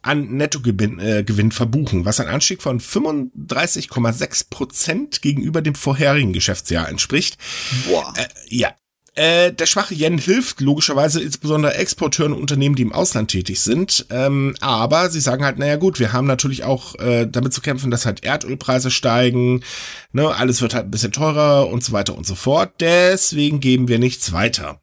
an Nettogewinn äh, Gewinn verbuchen, was ein Anstieg von 35,6 Prozent gegenüber dem vorherigen Geschäftsjahr entspricht. Boah. Äh, ja, äh, der schwache Yen hilft logischerweise insbesondere Exporteuren und Unternehmen, die im Ausland tätig sind. Ähm, aber sie sagen halt, naja gut, wir haben natürlich auch äh, damit zu kämpfen, dass halt Erdölpreise steigen, ne, alles wird halt ein bisschen teurer und so weiter und so fort. Deswegen geben wir nichts weiter.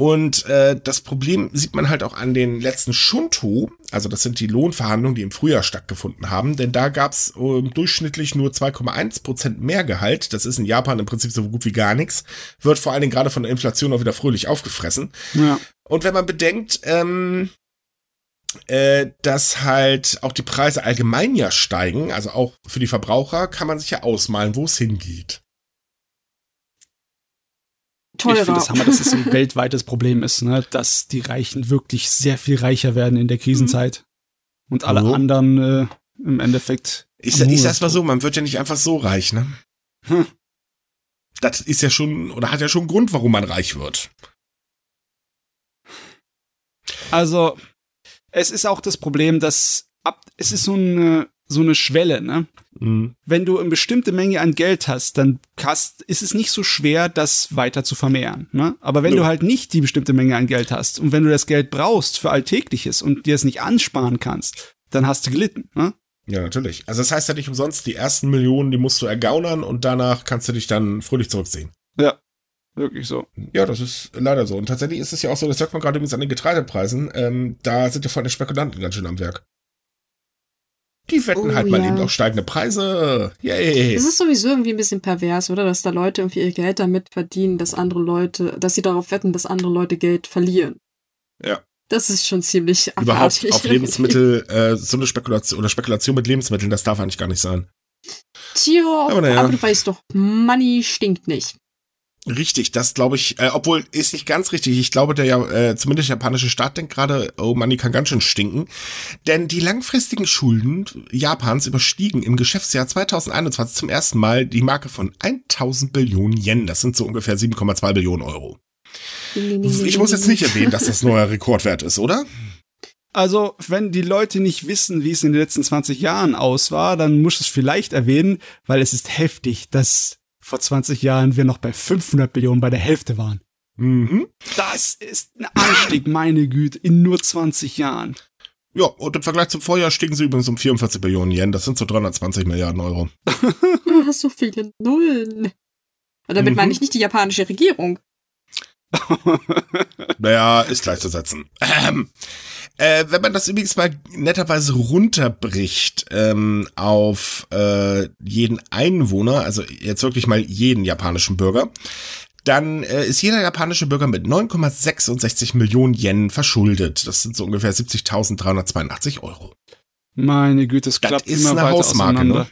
Und äh, das Problem sieht man halt auch an den letzten Shunto, also das sind die Lohnverhandlungen, die im Frühjahr stattgefunden haben, denn da gab's äh, durchschnittlich nur 2,1 Prozent mehr Gehalt. Das ist in Japan im Prinzip so gut wie gar nichts. Wird vor allen Dingen gerade von der Inflation auch wieder fröhlich aufgefressen. Ja. Und wenn man bedenkt, ähm, äh, dass halt auch die Preise allgemein ja steigen, also auch für die Verbraucher, kann man sich ja ausmalen, wo es hingeht teurer. Ich finde das Hammer, dass es ein (laughs) weltweites Problem ist, ne? dass die Reichen wirklich sehr viel reicher werden in der Krisenzeit. Mhm. Und alle oh. anderen äh, im Endeffekt. Ich, ich sag's mal so, man wird ja nicht einfach so reich, ne? Hm. Das ist ja schon, oder hat ja schon einen Grund, warum man reich wird. Also, es ist auch das Problem, dass ab, es ist so eine, so eine Schwelle, ne? Mhm. Wenn du eine bestimmte Menge an Geld hast, dann hast, ist es nicht so schwer, das weiter zu vermehren. Ne? Aber wenn ja. du halt nicht die bestimmte Menge an Geld hast und wenn du das Geld brauchst für Alltägliches und dir es nicht ansparen kannst, dann hast du gelitten. Ne? Ja, natürlich. Also das heißt ja nicht umsonst, die ersten Millionen, die musst du ergaunern und danach kannst du dich dann fröhlich zurückziehen. Ja, Wirklich so. Ja, das ist leider so. Und tatsächlich ist es ja auch so, das hört man gerade übrigens an den Getreidepreisen, ähm, da sind ja vor allem Spekulanten ganz schön am Werk. Die wetten oh, halt mal ja. eben auf steigende Preise. Yay. Das ist sowieso irgendwie ein bisschen pervers, oder? Dass da Leute irgendwie ihr Geld damit verdienen, dass andere Leute, dass sie darauf wetten, dass andere Leute Geld verlieren. Ja. Das ist schon ziemlich Überhaupt auf (laughs) Lebensmittel, äh, so eine Spekulation oder Spekulation mit Lebensmitteln, das darf eigentlich gar nicht sein. Tja, aber, ja. aber du weißt doch, Money stinkt nicht. Richtig, das glaube ich, äh, obwohl ist nicht ganz richtig. Ich glaube, der ja, äh, zumindest der japanische Staat denkt gerade, oh Money kann ganz schön stinken. Denn die langfristigen Schulden Japans überstiegen im Geschäftsjahr 2021 zum ersten Mal die Marke von 1000 Billionen Yen. Das sind so ungefähr 7,2 Billionen Euro. Ich muss jetzt nicht erwähnen, dass das (laughs) neuer Rekordwert ist, oder? Also, wenn die Leute nicht wissen, wie es in den letzten 20 Jahren aus war, dann muss es vielleicht erwähnen, weil es ist heftig, dass vor 20 Jahren wir noch bei 500 Billionen bei der Hälfte waren. Mhm. Das ist ein Anstieg, meine Güte, in nur 20 Jahren. Ja, und im Vergleich zum Vorjahr stiegen sie übrigens um 44 Billionen Yen. Das sind so 320 Milliarden Euro. Du (laughs) hast so viele Nullen. Und damit mhm. meine ich nicht die japanische Regierung. (laughs) naja, ist gleichzusetzen. (clears throat) Ähm, äh, wenn man das übrigens mal netterweise runterbricht ähm, auf äh, jeden Einwohner, also jetzt wirklich mal jeden japanischen Bürger, dann äh, ist jeder japanische Bürger mit 9,66 Millionen Yen verschuldet. Das sind so ungefähr 70.382 Euro. Meine Güte, es klappt das ist immer eine weiter Hausmarke, auseinander. Ne?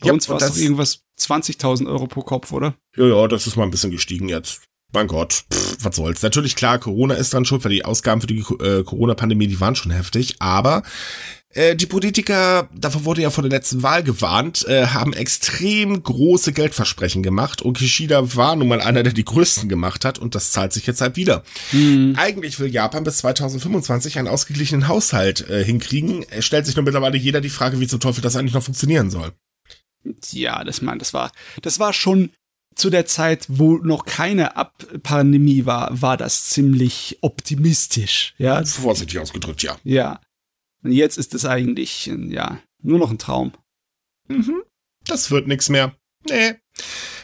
Bei ja, uns war es doch irgendwas 20.000 Euro pro Kopf, oder? Ja, ja, das ist mal ein bisschen gestiegen jetzt mein Gott, pff, was soll's. Natürlich klar, Corona ist dran schuld, weil die Ausgaben für die äh, Corona-Pandemie, die waren schon heftig, aber äh, die Politiker, davor wurde ja vor der letzten Wahl gewarnt, äh, haben extrem große Geldversprechen gemacht und Kishida war nun mal einer, der die größten gemacht hat und das zahlt sich jetzt halt wieder. Mhm. Eigentlich will Japan bis 2025 einen ausgeglichenen Haushalt äh, hinkriegen. Es stellt sich nur mittlerweile jeder die Frage, wie zum Teufel das eigentlich noch funktionieren soll. Ja, das mein, das war, das war schon zu der Zeit, wo noch keine Ab Pandemie war, war das ziemlich optimistisch, ja. Vorsichtig ausgedrückt, ja. Ja. Und jetzt ist es eigentlich, ja, nur noch ein Traum. Mhm. das wird nichts mehr. Nee.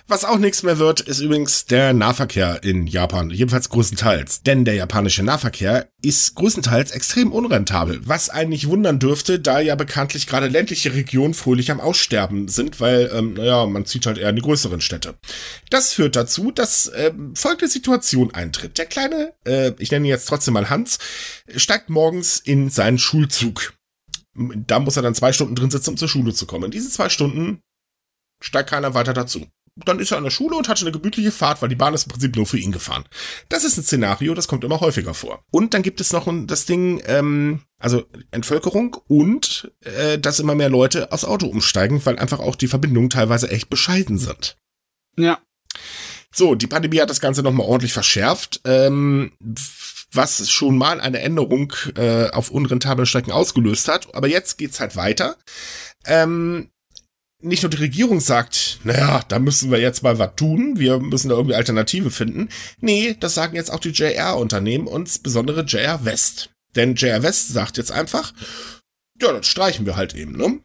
Was auch nichts mehr wird, ist übrigens der Nahverkehr in Japan, jedenfalls größtenteils. Denn der japanische Nahverkehr ist größtenteils extrem unrentabel, was eigentlich wundern dürfte, da ja bekanntlich gerade ländliche Regionen fröhlich am Aussterben sind, weil, ähm, naja, man zieht halt eher in die größeren Städte. Das führt dazu, dass äh, folgende Situation eintritt. Der kleine, äh, ich nenne ihn jetzt trotzdem mal Hans, steigt morgens in seinen Schulzug. Da muss er dann zwei Stunden drin sitzen, um zur Schule zu kommen. In diesen zwei Stunden steigt keiner weiter dazu dann ist er an der Schule und hatte eine gemütliche Fahrt, weil die Bahn ist im Prinzip nur für ihn gefahren. Das ist ein Szenario, das kommt immer häufiger vor. Und dann gibt es noch das Ding, ähm, also Entvölkerung und äh, dass immer mehr Leute aufs Auto umsteigen, weil einfach auch die Verbindungen teilweise echt bescheiden sind. Ja. So, die Pandemie hat das Ganze nochmal ordentlich verschärft. Ähm, was schon mal eine Änderung äh, auf unrentablen Strecken ausgelöst hat. Aber jetzt geht's halt weiter. Ähm, nicht nur die Regierung sagt, naja, da müssen wir jetzt mal was tun, wir müssen da irgendwie Alternative finden. Nee, das sagen jetzt auch die JR-Unternehmen und insbesondere JR West. Denn JR West sagt jetzt einfach, ja, das streichen wir halt eben, ne?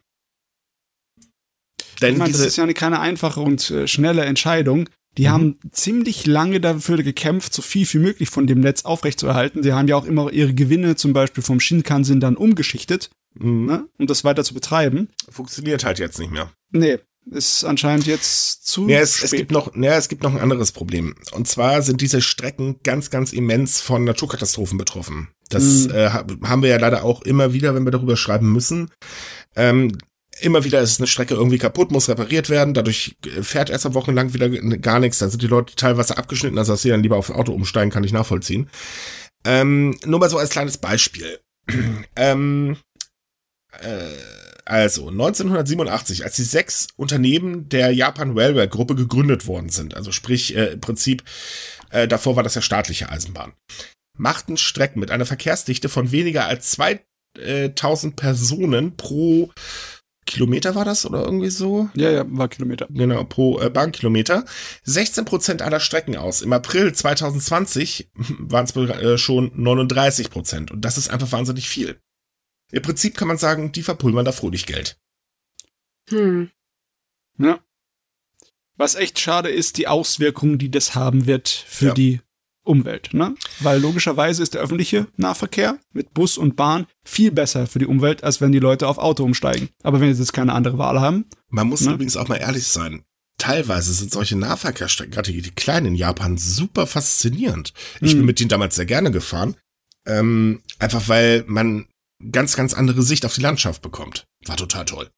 Denn ich meine, das ist ja eine keine einfache und äh, schnelle Entscheidung. Die mhm. haben ziemlich lange dafür gekämpft, so viel wie möglich von dem Netz aufrechtzuerhalten. Sie haben ja auch immer ihre Gewinne zum Beispiel vom Shinkansen dann umgeschichtet, mhm. ne, um das weiter zu betreiben. Funktioniert halt jetzt nicht mehr. Nee, ist anscheinend jetzt zu ja, es, spät. es gibt noch, ja, es gibt noch ein anderes Problem. Und zwar sind diese Strecken ganz, ganz immens von Naturkatastrophen betroffen. Das mhm. äh, haben wir ja leider auch immer wieder, wenn wir darüber schreiben müssen. Ähm, immer wieder ist eine Strecke irgendwie kaputt, muss repariert werden, dadurch fährt erst am Wochenlang wieder gar nichts, dann sind die Leute teilweise abgeschnitten, also dass sie dann lieber auf ein Auto umsteigen, kann ich nachvollziehen. Ähm, nur mal so als kleines Beispiel. (clears throat) ähm, äh, also 1987, als die sechs Unternehmen der Japan Railway Gruppe gegründet worden sind, also sprich äh, im Prinzip, äh, davor war das ja staatliche Eisenbahn, machten Strecken mit einer Verkehrsdichte von weniger als 2000 Personen pro Kilometer war das oder irgendwie so? Ja, ja, war Kilometer. Genau, pro äh, Bahnkilometer. 16 Prozent aller Strecken aus. Im April 2020 waren es äh, schon 39 Prozent. Und das ist einfach wahnsinnig viel. Im Prinzip kann man sagen, die verpulvern da fröhlich Geld. Hm. Ja. Was echt schade ist, die Auswirkungen, die das haben wird für ja. die Umwelt, ne? Weil logischerweise ist der öffentliche Nahverkehr mit Bus und Bahn viel besser für die Umwelt, als wenn die Leute auf Auto umsteigen. Aber wenn sie jetzt keine andere Wahl haben. Man muss ne? übrigens auch mal ehrlich sein. Teilweise sind solche Nahverkehrsstrecken, gerade die kleinen in Japan, super faszinierend. Ich hm. bin mit denen damals sehr gerne gefahren. Ähm, einfach weil man ganz, ganz andere Sicht auf die Landschaft bekommt. War total toll.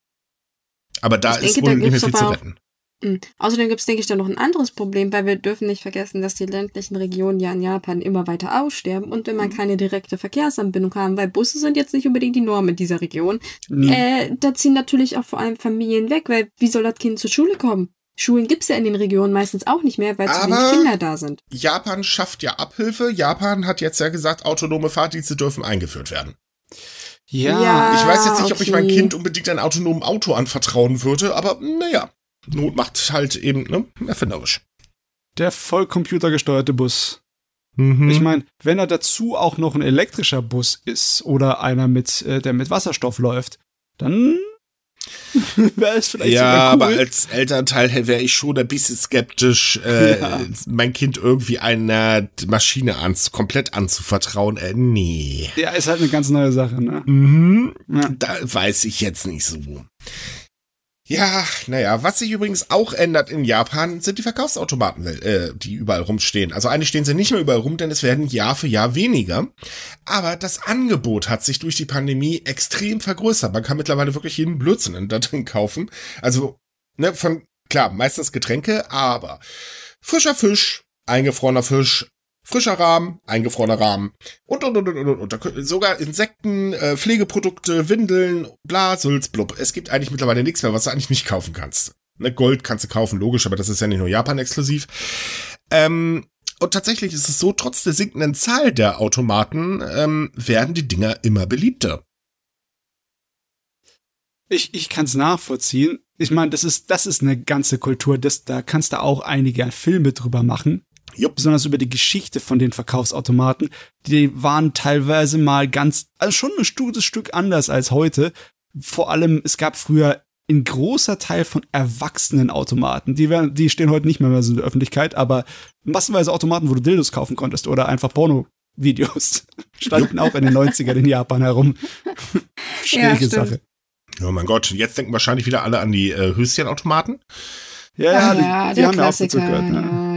Aber da ich ist denke, wohl nicht mehr viel zu retten. Hm. Außerdem gibt es, denke ich, da noch ein anderes Problem, weil wir dürfen nicht vergessen, dass die ländlichen Regionen ja in Japan immer weiter aussterben und wenn man mhm. keine direkte Verkehrsanbindung haben, weil Busse sind jetzt nicht unbedingt die Norm in dieser Region, mhm. äh, da ziehen natürlich auch vor allem Familien weg, weil wie soll das Kind zur Schule kommen? Schulen gibt's ja in den Regionen meistens auch nicht mehr, weil zu wenig Kinder da sind. Japan schafft ja Abhilfe. Japan hat jetzt ja gesagt, autonome Fahrdienste dürfen eingeführt werden. Ja. ja ich weiß jetzt nicht, okay. ob ich mein Kind unbedingt ein autonomen Auto anvertrauen würde, aber naja, Not macht halt eben ne, erfinderisch. Der vollcomputergesteuerte Bus. Mhm. Ich meine, wenn er dazu auch noch ein elektrischer Bus ist oder einer mit, äh, der mit Wasserstoff läuft, dann (laughs) wäre es vielleicht Ja, cool. aber als Elternteil wäre ich schon ein bisschen skeptisch, äh, ja. mein Kind irgendwie einer Maschine ans komplett anzuvertrauen. Äh, nee. Ja, ist halt eine ganz neue Sache, ne? Mhm. Ja. Da weiß ich jetzt nicht so. Ja, naja, was sich übrigens auch ändert in Japan, sind die Verkaufsautomaten, äh, die überall rumstehen. Also eigentlich stehen sie nicht mehr überall rum, denn es werden Jahr für Jahr weniger. Aber das Angebot hat sich durch die Pandemie extrem vergrößert. Man kann mittlerweile wirklich jeden Blödsinn da drin kaufen. Also, ne, von, klar, meistens Getränke, aber frischer Fisch, eingefrorener Fisch, frischer Rahmen, eingefrorener Rahmen und, und, und, und, und, und. Sogar Insekten, äh, Pflegeprodukte, Windeln, bla, Sülz, blub. Es gibt eigentlich mittlerweile nichts mehr, was du eigentlich nicht kaufen kannst. Ne, Gold kannst du kaufen, logisch, aber das ist ja nicht nur Japan exklusiv. Ähm, und tatsächlich ist es so, trotz der sinkenden Zahl der Automaten ähm, werden die Dinger immer beliebter. Ich, ich kann es nachvollziehen. Ich meine, das ist, das ist eine ganze Kultur. Das, da kannst du auch einige Filme drüber machen. Jupp. besonders über die Geschichte von den Verkaufsautomaten. Die waren teilweise mal ganz, also schon ein gutes Stück anders als heute. Vor allem, es gab früher ein großer Teil von erwachsenen Automaten. Die, werden, die stehen heute nicht mehr, mehr so in der Öffentlichkeit, aber massenweise Automaten, wo du Dildos kaufen konntest oder einfach Porno-Videos, (laughs) standen auch in den 90ern in Japan herum. (laughs) Schwierige ja, Sache. Oh mein Gott, jetzt denken wahrscheinlich wieder alle an die äh, Höschenautomaten. Ja, ja, ah, die, ja, die haben ja auch dazu gehört. Ne? Ja,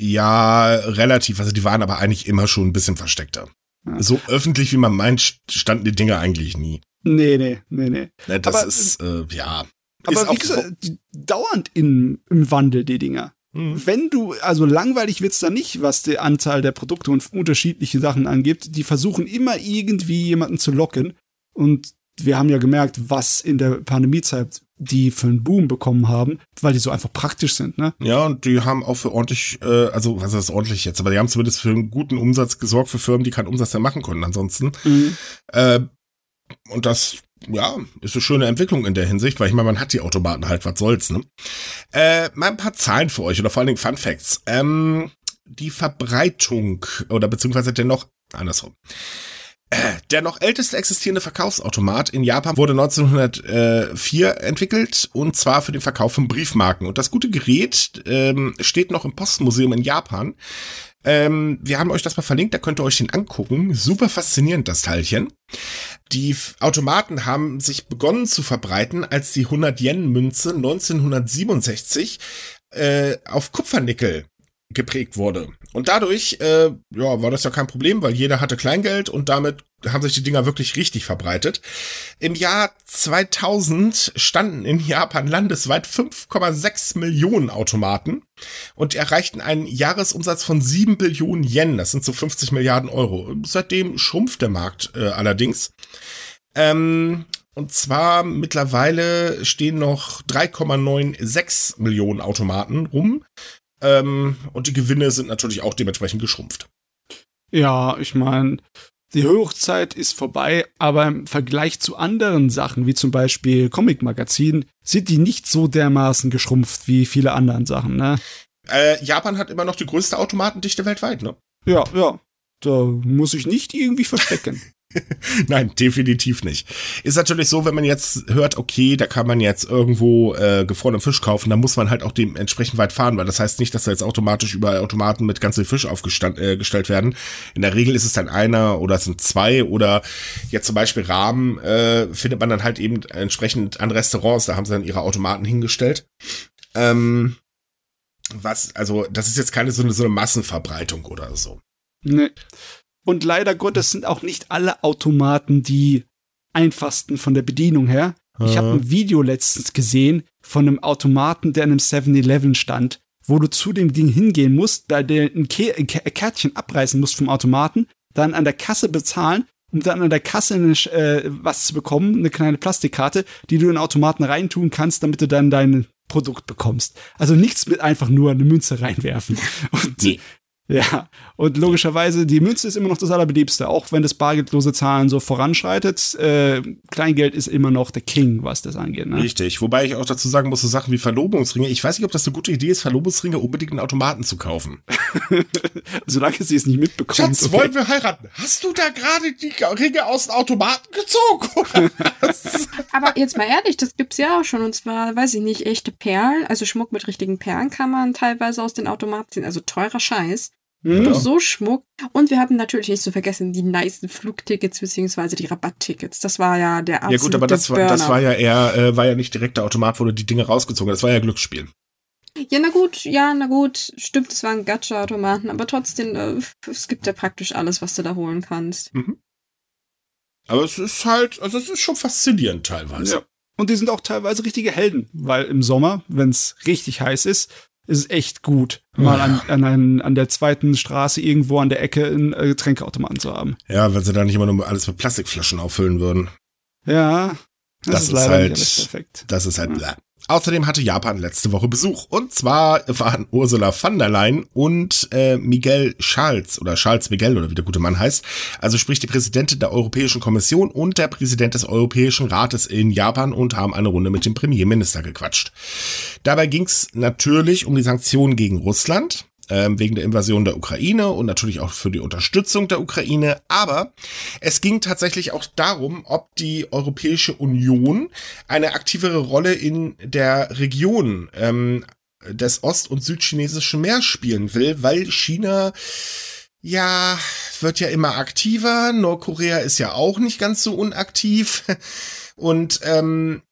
ja. relativ. Also die waren aber eigentlich immer schon ein bisschen versteckter. Ja. So öffentlich, wie man meint, standen die Dinge eigentlich nie. Nee, nee, nee, nee. Ne, das aber, ist, äh, ja. Aber wie gesagt, dauernd in, im Wandel, die Dinger. Mhm. Wenn du, also langweilig wird's da nicht, was die Anzahl der Produkte und unterschiedliche Sachen angibt. Die versuchen immer irgendwie jemanden zu locken. Und wir haben ja gemerkt, was in der Pandemiezeit die für einen Boom bekommen haben, weil die so einfach praktisch sind, ne? Ja, und die haben auch für ordentlich, äh, also was ist ordentlich jetzt, aber die haben zumindest für einen guten Umsatz gesorgt für Firmen, die keinen Umsatz mehr machen konnten ansonsten. Mhm. Äh, und das, ja, ist eine schöne Entwicklung in der Hinsicht, weil ich meine, man hat die Automaten halt, was soll's, ne? Äh, mal ein paar Zahlen für euch oder vor allen Dingen Fun Facts. Ähm, die Verbreitung oder beziehungsweise dennoch andersrum. Der noch älteste existierende Verkaufsautomat in Japan wurde 1904 entwickelt und zwar für den Verkauf von Briefmarken. Und das gute Gerät ähm, steht noch im Postmuseum in Japan. Ähm, wir haben euch das mal verlinkt, da könnt ihr euch den angucken. Super faszinierend, das Teilchen. Die Automaten haben sich begonnen zu verbreiten, als die 100-Yen-Münze 1967 äh, auf Kupfernickel geprägt wurde. Und dadurch äh, ja, war das ja kein Problem, weil jeder hatte Kleingeld und damit haben sich die Dinger wirklich richtig verbreitet. Im Jahr 2000 standen in Japan landesweit 5,6 Millionen Automaten und erreichten einen Jahresumsatz von 7 Billionen Yen, das sind so 50 Milliarden Euro. Seitdem schrumpft der Markt äh, allerdings. Ähm, und zwar mittlerweile stehen noch 3,96 Millionen Automaten rum. Ähm, und die Gewinne sind natürlich auch dementsprechend geschrumpft. Ja, ich meine, die Hochzeit ist vorbei, aber im Vergleich zu anderen Sachen, wie zum Beispiel Comic-Magazinen, sind die nicht so dermaßen geschrumpft wie viele anderen Sachen, ne? Äh, Japan hat immer noch die größte Automatendichte weltweit, ne? Ja, ja. Da muss ich nicht irgendwie verstecken. (laughs) (laughs) Nein, definitiv nicht. Ist natürlich so, wenn man jetzt hört, okay, da kann man jetzt irgendwo äh, gefrorenen Fisch kaufen, dann muss man halt auch dementsprechend weit fahren, weil das heißt nicht, dass da jetzt automatisch überall Automaten mit ganz viel Fisch aufgestellt äh, werden. In der Regel ist es dann einer oder es sind zwei oder jetzt zum Beispiel Rahmen äh, findet man dann halt eben entsprechend an Restaurants, da haben sie dann ihre Automaten hingestellt. Ähm, was, also das ist jetzt keine so eine, so eine Massenverbreitung oder so. Nee. Und leider Gottes sind auch nicht alle Automaten die einfachsten von der Bedienung her. Ich habe ein Video letztens gesehen von einem Automaten, der in einem 7-Eleven stand, wo du zu dem Ding hingehen musst, da der ein, ein Kärtchen abreißen musst vom Automaten, dann an der Kasse bezahlen, um dann an der Kasse eine, äh, was zu bekommen, eine kleine Plastikkarte, die du in den Automaten reintun kannst, damit du dann dein Produkt bekommst. Also nichts mit einfach nur eine Münze reinwerfen. (laughs) Und nee. Ja, und logischerweise, die Münze ist immer noch das Allerbeliebste, auch wenn das bargeldlose Zahlen so voranschreitet. Äh, Kleingeld ist immer noch der King, was das angeht. Ne? Richtig, wobei ich auch dazu sagen muss, so Sachen wie Verlobungsringe. Ich weiß nicht, ob das eine gute Idee ist, Verlobungsringe unbedingt in Automaten zu kaufen. (laughs) Solange sie es nicht mitbekommt. Schatz, okay. wollen wir heiraten? Hast du da gerade die Ringe aus dem Automaten gezogen? (laughs) Aber jetzt mal ehrlich, das gibt's ja auch schon. Und zwar, weiß ich nicht, echte Perlen, also Schmuck mit richtigen Perlen kann man teilweise aus den Automaten ziehen. Also teurer Scheiß. Mhm. Ja. So Schmuck. Und wir hatten natürlich nicht zu vergessen die nice Flugtickets beziehungsweise die Rabatttickets. Das war ja der absolute Ja gut, aber das war, das war ja eher, äh, war ja nicht direkt der Automat, wo du die Dinge rausgezogen hast. Das war ja Glücksspiel. Ja, na gut, ja, na gut. Stimmt, es waren Gacha-Automaten, aber trotzdem, äh, es gibt ja praktisch alles, was du da holen kannst. Mhm. Aber es ist halt, also es ist schon faszinierend teilweise. Ja. Und die sind auch teilweise richtige Helden, weil im Sommer, wenn es richtig heiß ist, ist echt gut, mal an, an, ein, an der zweiten Straße irgendwo an der Ecke einen äh, Getränkeautomaten zu haben. Ja, wenn sie da nicht immer nur alles mit Plastikflaschen auffüllen würden. Ja, das, das ist, ist, leider halt, nicht perfekt. Das ist halt ja. Außerdem hatte Japan letzte Woche Besuch. Und zwar waren Ursula von der Leyen und äh, Miguel Charles oder Charles Miguel oder wie der gute Mann heißt. Also sprich die Präsidentin der Europäischen Kommission und der Präsident des Europäischen Rates in Japan und haben eine Runde mit dem Premierminister gequatscht. Dabei ging es natürlich um die Sanktionen gegen Russland. Ähm, wegen der Invasion der Ukraine und natürlich auch für die Unterstützung der Ukraine. Aber es ging tatsächlich auch darum, ob die Europäische Union eine aktivere Rolle in der Region ähm, des ost- und südchinesischen Meers spielen will, weil China ja, wird ja immer aktiver. Nordkorea ist ja auch nicht ganz so unaktiv. (laughs) Und ähm,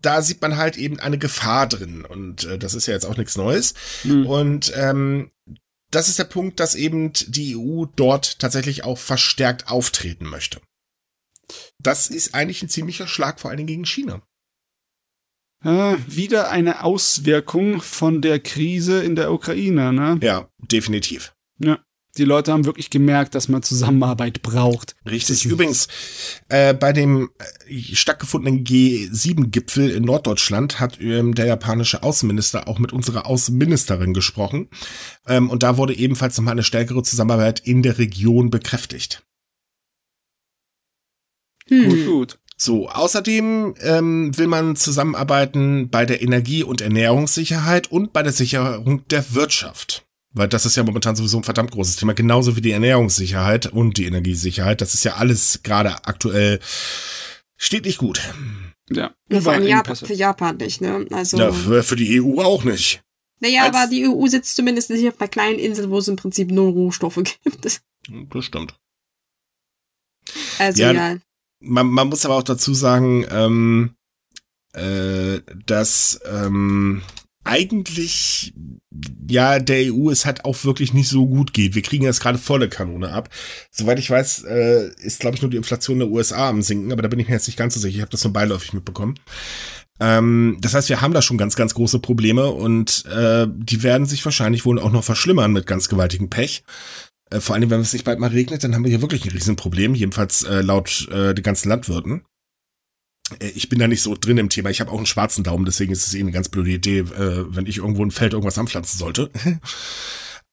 da sieht man halt eben eine Gefahr drin. Und äh, das ist ja jetzt auch nichts Neues. Mhm. Und ähm, das ist der Punkt, dass eben die EU dort tatsächlich auch verstärkt auftreten möchte. Das ist eigentlich ein ziemlicher Schlag, vor allen Dingen gegen China. Äh, wieder eine Auswirkung von der Krise in der Ukraine, ne? Ja, definitiv. Ja die Leute haben wirklich gemerkt, dass man Zusammenarbeit braucht. Richtig. Übrigens, äh, bei dem äh, stattgefundenen G7-Gipfel in Norddeutschland hat ähm, der japanische Außenminister auch mit unserer Außenministerin gesprochen. Ähm, und da wurde ebenfalls nochmal eine stärkere Zusammenarbeit in der Region bekräftigt. Hm. Gut, gut. So, außerdem ähm, will man zusammenarbeiten bei der Energie- und Ernährungssicherheit und bei der Sicherung der Wirtschaft. Weil das ist ja momentan sowieso ein verdammt großes Thema, genauso wie die Ernährungssicherheit und die Energiesicherheit. Das ist ja alles gerade aktuell steht nicht gut. Ja. ja vor allem Japan, für Japan nicht, ne? Also. Ja, für, für die EU auch nicht. Naja, Als, aber die EU sitzt zumindest nicht auf einer kleinen Insel, wo es im Prinzip nur Rohstoffe (laughs) gibt. Das stimmt. Also ja. ja. Man, man muss aber auch dazu sagen, ähm, äh, dass ähm, eigentlich ja der EU es halt auch wirklich nicht so gut geht. Wir kriegen jetzt gerade volle Kanone ab. Soweit ich weiß, äh, ist glaube ich nur die Inflation der USA am sinken, aber da bin ich mir jetzt nicht ganz so sicher. Ich habe das nur beiläufig mitbekommen. Ähm, das heißt, wir haben da schon ganz, ganz große Probleme und äh, die werden sich wahrscheinlich wohl auch noch verschlimmern mit ganz gewaltigem Pech. Äh, vor allem, wenn es nicht bald mal regnet, dann haben wir hier wirklich ein Riesenproblem, jedenfalls äh, laut äh, den ganzen Landwirten. Äh, ich bin da nicht so drin im Thema. Ich habe auch einen schwarzen Daumen, deswegen ist es eh eine ganz blöde Idee, äh, wenn ich irgendwo ein Feld irgendwas anpflanzen sollte. (laughs)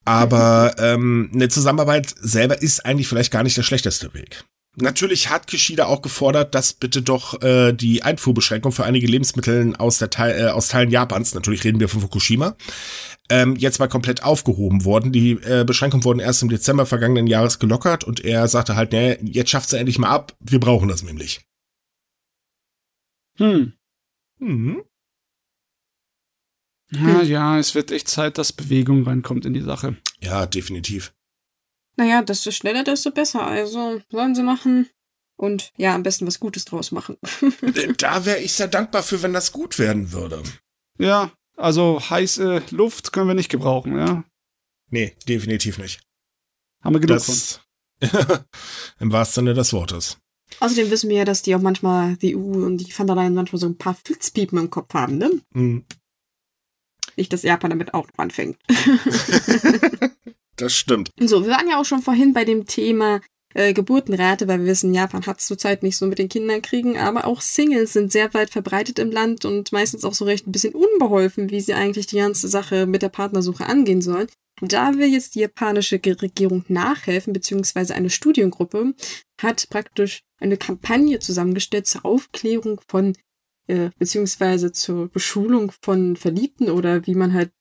Aber ähm, eine Zusammenarbeit selber ist eigentlich vielleicht gar nicht der schlechteste Weg. Natürlich hat Kishida auch gefordert, dass bitte doch äh, die Einfuhrbeschränkung für einige Lebensmittel aus, der Teil, äh, aus Teilen Japans, natürlich reden wir von Fukushima, ähm, jetzt mal komplett aufgehoben worden. Die äh, Beschränkungen wurden erst im Dezember vergangenen Jahres gelockert und er sagte halt, nee, jetzt schafft sie endlich mal ab, wir brauchen das nämlich. Hm. Mhm. Ja, ja, es wird echt Zeit, dass Bewegung reinkommt in die Sache. Ja, definitiv. Naja, desto schneller, desto besser. Also sollen sie machen und ja, am besten was Gutes draus machen. (laughs) da wäre ich sehr dankbar für, wenn das gut werden würde. Ja, also heiße Luft können wir nicht gebrauchen, ja? Nee, definitiv nicht. Haben wir genug das, von. (laughs) Im wahrsten Sinne des Wortes. Außerdem wissen wir ja, dass die auch manchmal, die EU und die Van der Leyen manchmal so ein paar Flitzpiepen im Kopf haben, ne? Mhm. Nicht, dass Japan damit auch anfängt. (laughs) das stimmt. So, wir waren ja auch schon vorhin bei dem Thema äh, Geburtenrate, weil wir wissen, Japan hat es zurzeit nicht so mit den Kinderkriegen, aber auch Singles sind sehr weit verbreitet im Land und meistens auch so recht ein bisschen unbeholfen, wie sie eigentlich die ganze Sache mit der Partnersuche angehen sollen. Da will jetzt die japanische Regierung nachhelfen, beziehungsweise eine Studiengruppe hat praktisch eine Kampagne zusammengestellt zur Aufklärung von, äh, beziehungsweise zur Beschulung von Verliebten oder wie man halt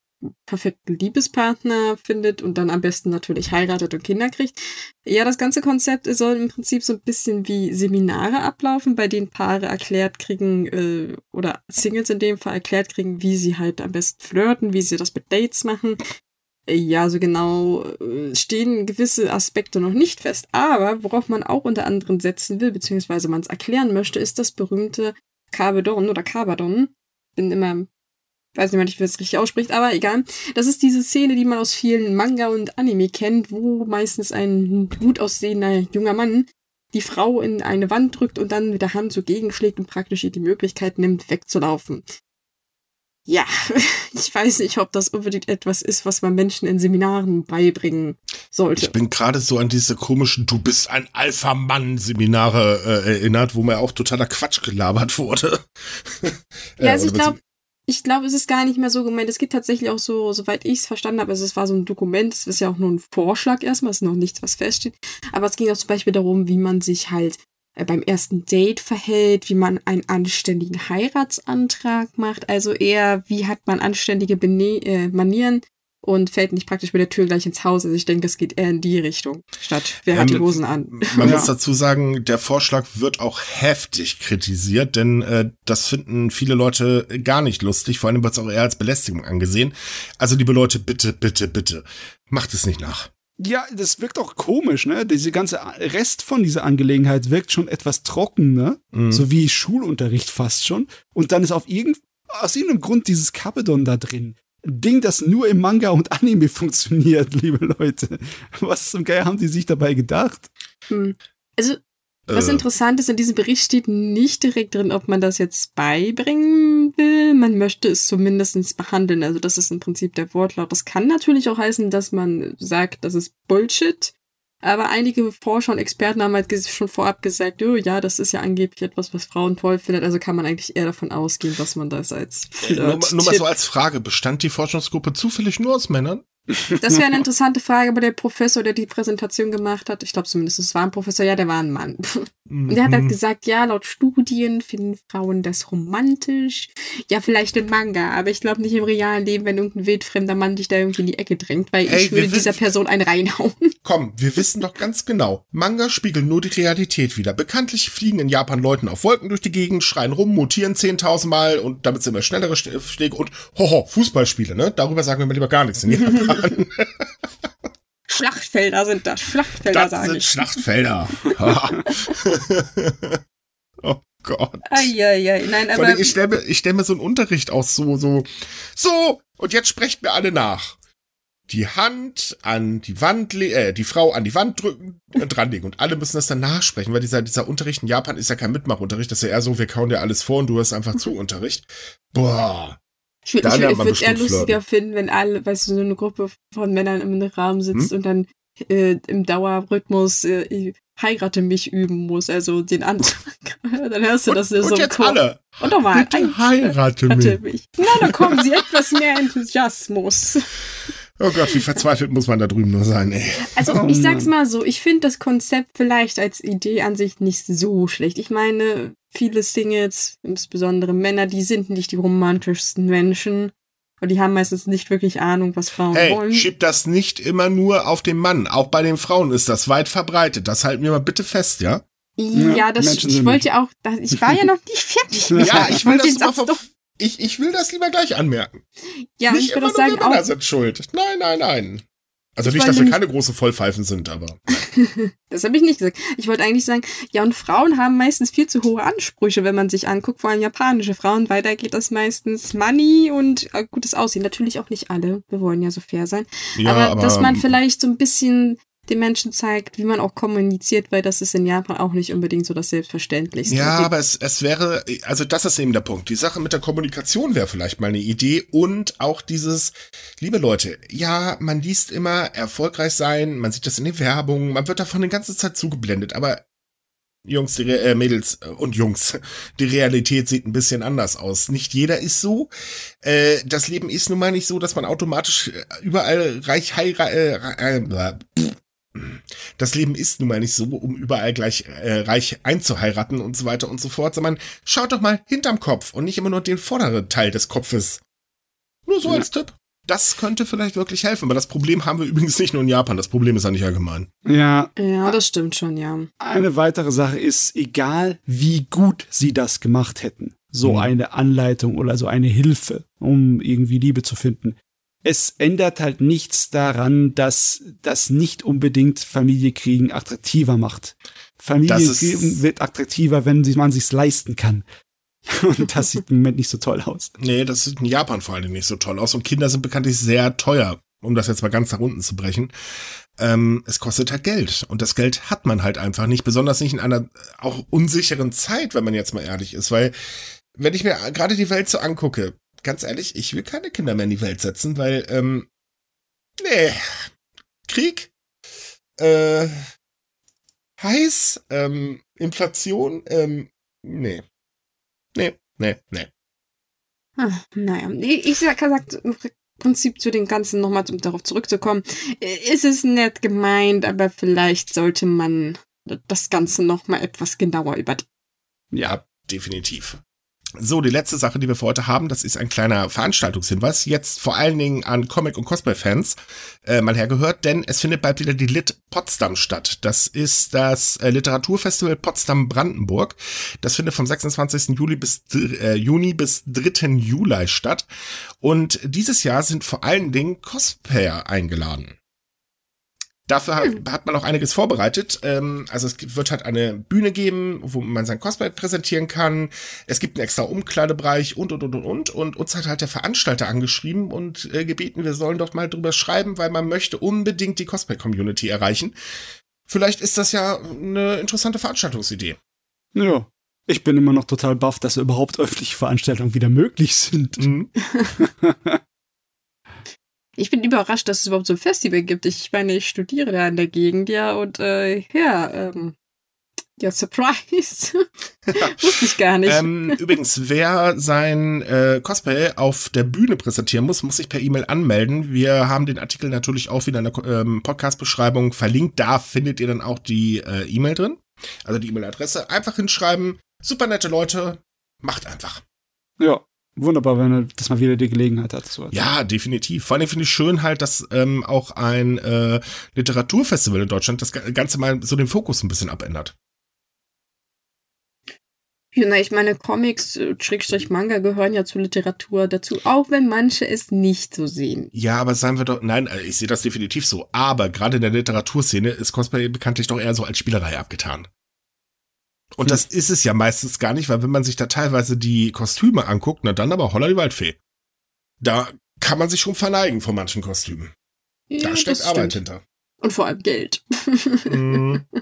perfekten Liebespartner findet und dann am besten natürlich heiratet und Kinder kriegt. Ja, das ganze Konzept soll im Prinzip so ein bisschen wie Seminare ablaufen, bei denen Paare erklärt kriegen, äh, oder Singles in dem Fall erklärt kriegen, wie sie halt am besten flirten, wie sie das mit Dates machen, ja, so genau äh, stehen gewisse Aspekte noch nicht fest. Aber worauf man auch unter anderem setzen will, beziehungsweise man es erklären möchte, ist das berühmte Kabedon oder Kabadon. Bin immer, weiß nicht wie es richtig ausspricht, aber egal. Das ist diese Szene, die man aus vielen Manga und Anime kennt, wo meistens ein gut aussehender junger Mann die Frau in eine Wand drückt und dann mit der Hand so gegenschlägt und praktisch ihr die Möglichkeit nimmt, wegzulaufen ja, (laughs) ich weiß nicht, ob das unbedingt etwas ist, was man Menschen in Seminaren beibringen sollte. Ich bin gerade so an diese komischen Du bist ein Alpha-Mann-Seminare äh, erinnert, wo mir auch totaler Quatsch gelabert wurde. (laughs) ja, also ich glaube, ich glaube, es ist gar nicht mehr so gemeint. Es gibt tatsächlich auch so, soweit ich es verstanden habe, also es war so ein Dokument, es ist ja auch nur ein Vorschlag erstmal, es ist noch nichts, was feststeht. Aber es ging auch zum Beispiel darum, wie man sich halt äh, beim ersten Date verhält, wie man einen anständigen Heiratsantrag macht, also eher, wie hat man anständige Bene äh, Manieren und fällt nicht praktisch mit der Tür gleich ins Haus. Also ich denke, es geht eher in die Richtung, statt wer ähm, hat die Hosen an. Man ja. muss dazu sagen, der Vorschlag wird auch heftig kritisiert, denn äh, das finden viele Leute gar nicht lustig, vor allem wird es auch eher als Belästigung angesehen. Also liebe Leute, bitte, bitte, bitte, macht es nicht nach. Ja, das wirkt auch komisch, ne? Diese ganze Rest von dieser Angelegenheit wirkt schon etwas trocken, ne? Mhm. So wie Schulunterricht fast schon. Und dann ist auf irgend, aus irgendeinem Grund dieses Kabedon da drin. Ding, das nur im Manga und Anime (laughs) funktioniert, liebe Leute. Was zum Geier haben die sich dabei gedacht? Hm. Also, was äh. interessant ist, in diesem Bericht steht nicht direkt drin, ob man das jetzt beibringen will. Man möchte es zumindest behandeln. Also, das ist im Prinzip der Wortlaut. Das kann natürlich auch heißen, dass man sagt, das ist Bullshit. Aber einige Forscher und Experten haben halt schon vorab gesagt, oh ja, das ist ja angeblich etwas, was Frauen toll findet. Also kann man eigentlich eher davon ausgehen, dass man das als Flirt nur, nur mal so als Frage, bestand die Forschungsgruppe zufällig nur aus Männern? Das wäre eine interessante Frage, aber der Professor, der die Präsentation gemacht hat, ich glaube zumindest, es war ein Professor, ja, der war ein Mann. Und (laughs) der hat halt mhm. gesagt, ja, laut Studien finden Frauen das romantisch. Ja, vielleicht im Manga, aber ich glaube nicht im realen Leben, wenn irgendein wildfremder Mann dich da irgendwie in die Ecke drängt, weil Ey, ich würde dieser Person einen reinhauen. (laughs) Komm, wir wissen doch ganz genau, Manga spiegeln nur die Realität wieder. Bekanntlich fliegen in Japan Leuten auf Wolken durch die Gegend, schreien rum, mutieren 10.000 Mal und damit sind wir schnellere Schläge und hoho, Fußballspiele, ne? Darüber sagen wir mal lieber gar nichts in Japan. Schlachtfelder sind das. Schlachtfelder, das sind ich. Schlachtfelder. (laughs) oh Gott. Eieiei. Nein, aber. Allem, ich stelle mir, ich stell mir so einen Unterricht aus, so, so, so, und jetzt sprecht mir alle nach. Die Hand an die Wand, äh, die Frau an die Wand drücken und dranlegen. Und alle müssen das dann nachsprechen, weil dieser, dieser Unterricht in Japan ist ja kein Mitmachunterricht, das ist ja eher so, wir kauen dir alles vor und du hast einfach zu Unterricht. Boah. Ich würde es eher lustiger finden, wenn alle, weißt du, so eine Gruppe von Männern im Rahmen sitzt hm? und dann äh, im Dauerrhythmus äh, heirate mich üben muss, also den Antrag. (laughs) dann hörst du das und, so und jetzt alle. Und nochmal. Bitte heirate mich. mich. Na, da kommen sie etwas mehr Enthusiasmus. (laughs) Oh Gott, wie verzweifelt muss man da drüben nur sein, ey. Also oh, ich sag's mal so, ich finde das Konzept vielleicht als Idee an sich nicht so schlecht. Ich meine, viele Singles, insbesondere Männer, die sind nicht die romantischsten Menschen. Und die haben meistens nicht wirklich Ahnung, was Frauen hey, wollen. Schieb das nicht immer nur auf den Mann. Auch bei den Frauen ist das weit verbreitet. Das halten wir mal bitte fest, ja? Ja, das, ich wollte ja auch, ich war ja noch nicht fertig. (laughs) ja, ich will das mal doch ich, ich will das lieber gleich anmerken. Ja, nicht ich würde sagen, Männer auch, sind schuld. Nein, nein, nein. Also nicht, dass wir keine große Vollpfeifen sind, aber. (laughs) das habe ich nicht gesagt. Ich wollte eigentlich sagen, ja, und Frauen haben meistens viel zu hohe Ansprüche, wenn man sich anguckt, vor allem japanische Frauen. Weiter geht das meistens Money und äh, gutes Aussehen. Natürlich auch nicht alle. Wir wollen ja so fair sein. Ja, aber, aber dass man vielleicht so ein bisschen den Menschen zeigt, wie man auch kommuniziert, weil das ist in Japan auch nicht unbedingt so das Selbstverständlichste. Ja, aber es, es wäre, also das ist eben der Punkt. Die Sache mit der Kommunikation wäre vielleicht mal eine Idee und auch dieses, liebe Leute, ja, man liest immer erfolgreich sein, man sieht das in den Werbungen, man wird davon die ganze Zeit zugeblendet, aber Jungs, die, äh, Mädels äh, und Jungs, (laughs) die Realität sieht ein bisschen anders aus. Nicht jeder ist so. Äh, das Leben ist nun mal nicht so, dass man automatisch äh, überall reich heiratet. Äh, äh, das Leben ist nun mal nicht so, um überall gleich äh, reich einzuheiraten und so weiter und so fort, sondern schaut doch mal hinterm Kopf und nicht immer nur den vorderen Teil des Kopfes. Nur so ja. als Tipp. Das könnte vielleicht wirklich helfen, aber das Problem haben wir (laughs) übrigens nicht nur in Japan, das Problem ist ja nicht allgemein. Ja. Ja, das stimmt schon, ja. Eine weitere Sache ist, egal wie gut sie das gemacht hätten, so mhm. eine Anleitung oder so eine Hilfe, um irgendwie Liebe zu finden, es ändert halt nichts daran, dass das nicht unbedingt Familiekriegen attraktiver macht. Familiekriegen wird attraktiver, wenn man sich's leisten kann. (laughs) Und das sieht im Moment nicht so toll aus. Nee, das sieht in Japan vor allem nicht so toll aus. Und Kinder sind bekanntlich sehr teuer, um das jetzt mal ganz nach unten zu brechen. Ähm, es kostet halt Geld. Und das Geld hat man halt einfach nicht, besonders nicht in einer auch unsicheren Zeit, wenn man jetzt mal ehrlich ist. Weil, wenn ich mir gerade die Welt so angucke, ganz ehrlich, ich will keine Kinder mehr in die Welt setzen, weil, ähm, nee, Krieg, äh, heiß, ähm, Inflation, ähm, nee. Nee, nee, nee. Ach, naja, ich sag gesagt, im Prinzip zu den Ganzen nochmal, um darauf zurückzukommen, ist es nett gemeint, aber vielleicht sollte man das Ganze nochmal etwas genauer überdenken. Ja, definitiv. So, die letzte Sache, die wir für heute haben, das ist ein kleiner Veranstaltungshinweis. Jetzt vor allen Dingen an Comic- und Cosplay-Fans äh, mal hergehört, denn es findet bald wieder die Lit Potsdam statt. Das ist das äh, Literaturfestival Potsdam-Brandenburg. Das findet vom 26. Juli bis, äh, Juni bis 3. Juli statt. Und dieses Jahr sind vor allen Dingen Cosplayer eingeladen. Dafür hat, hm. hat man auch einiges vorbereitet. Ähm, also es wird halt eine Bühne geben, wo man sein Cosplay präsentieren kann. Es gibt einen extra Umkleidebereich und, und, und, und, und. Und uns hat halt der Veranstalter angeschrieben und äh, gebeten, wir sollen doch mal drüber schreiben, weil man möchte unbedingt die Cosplay-Community erreichen. Vielleicht ist das ja eine interessante Veranstaltungsidee. Ja. Ich bin immer noch total baff, dass überhaupt öffentliche Veranstaltungen wieder möglich sind. Mhm. (laughs) Ich bin überrascht, dass es überhaupt so ein Festival gibt. Ich meine, ich studiere da in der Gegend, ja, und äh, ja, ähm, ja, Surprise. (laughs) Wusste ich gar nicht. Ähm, übrigens, wer sein äh, Cosplay auf der Bühne präsentieren muss, muss sich per E-Mail anmelden. Wir haben den Artikel natürlich auch wieder in der ähm, Podcast-Beschreibung verlinkt. Da findet ihr dann auch die äh, E-Mail drin. Also die E-Mail-Adresse. Einfach hinschreiben. Super nette Leute. Macht einfach. Ja, wunderbar, wenn er das mal wieder die Gelegenheit hat. So. Ja, definitiv. Vor allem finde ich schön halt, dass ähm, auch ein äh, Literaturfestival in Deutschland das Ganze mal so den Fokus ein bisschen abändert. Ja, na, ich meine, Comics, äh, Schrägstrich Manga gehören ja zur Literatur dazu, auch wenn manche es nicht so sehen. Ja, aber sagen wir doch, nein, äh, ich sehe das definitiv so. Aber gerade in der Literaturszene ist Cosplay bekanntlich doch eher so als Spielerei abgetan. Und das ist es ja meistens gar nicht, weil wenn man sich da teilweise die Kostüme anguckt, na dann aber holla die Waldfee. Da kann man sich schon verneigen von manchen Kostümen. Ja, da steckt Arbeit hinter. Und vor allem Geld. Mhm. (laughs)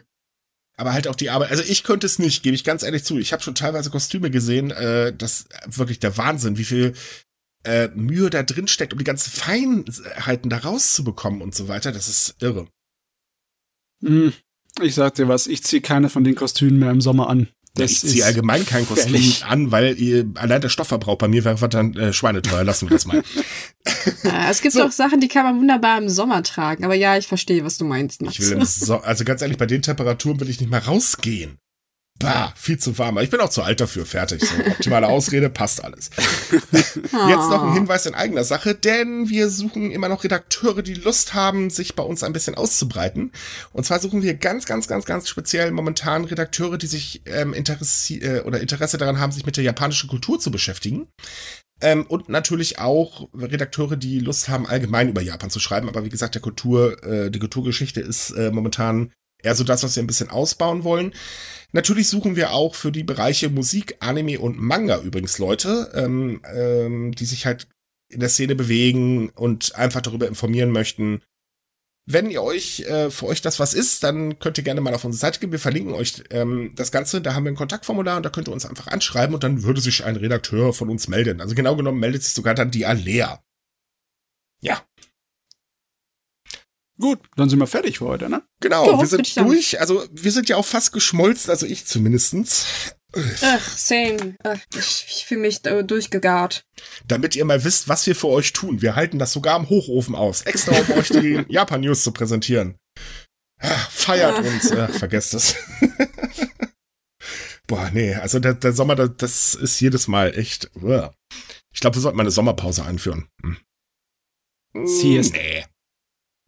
Aber halt auch die Arbeit. Also ich könnte es nicht, gebe ich ganz ehrlich zu. Ich habe schon teilweise Kostüme gesehen, äh, das wirklich der Wahnsinn, wie viel äh, Mühe da drin steckt, um die ganzen Feinheiten da rauszubekommen und so weiter. Das ist irre. Mhm. Ich sag dir was, ich ziehe keine von den Kostümen mehr im Sommer an. Das ja, ich ziehe allgemein kein Kostüm fällig. an, weil ihr, allein der Stoffverbrauch bei mir wäre dann äh, schweineteuer. Lassen wir das mal. Ja, (laughs) es gibt so. auch Sachen, die kann man wunderbar im Sommer tragen. Aber ja, ich verstehe, was du meinst. Max. Ich will (laughs) so also ganz ehrlich, bei den Temperaturen will ich nicht mal rausgehen. Bah, viel zu warm. Ich bin auch zu alt dafür. Fertig. So, optimale Ausrede, passt alles. (laughs) Jetzt noch ein Hinweis in eigener Sache, denn wir suchen immer noch Redakteure, die Lust haben, sich bei uns ein bisschen auszubreiten. Und zwar suchen wir ganz, ganz, ganz, ganz speziell momentan Redakteure, die sich ähm, Interesse äh, oder Interesse daran haben, sich mit der japanischen Kultur zu beschäftigen. Ähm, und natürlich auch Redakteure, die Lust haben, allgemein über Japan zu schreiben. Aber wie gesagt, der Kultur, äh, die Kulturgeschichte ist äh, momentan eher so das, was wir ein bisschen ausbauen wollen. Natürlich suchen wir auch für die Bereiche Musik, Anime und Manga übrigens Leute, ähm, ähm, die sich halt in der Szene bewegen und einfach darüber informieren möchten. Wenn ihr euch äh, für euch das was ist, dann könnt ihr gerne mal auf unsere Seite gehen. Wir verlinken euch ähm, das Ganze. Da haben wir ein Kontaktformular und da könnt ihr uns einfach anschreiben und dann würde sich ein Redakteur von uns melden. Also genau genommen meldet sich sogar dann die Alea. Ja, Gut, dann sind wir fertig für heute, ne? Genau, ja, wir sind durch. Also wir sind ja auch fast geschmolzen, also ich zumindestens. Ach, same. Ich, ich fühle mich durchgegart. Damit ihr mal wisst, was wir für euch tun. Wir halten das sogar am Hochofen aus, extra um euch die (laughs) Japan-News zu präsentieren. Ach, feiert ah. uns, Ach, vergesst es. (laughs) Boah, nee, also der, der Sommer, das, das ist jedes Mal echt. Ich glaube, wir sollten mal eine Sommerpause einführen. Hm. Siehst. Nee.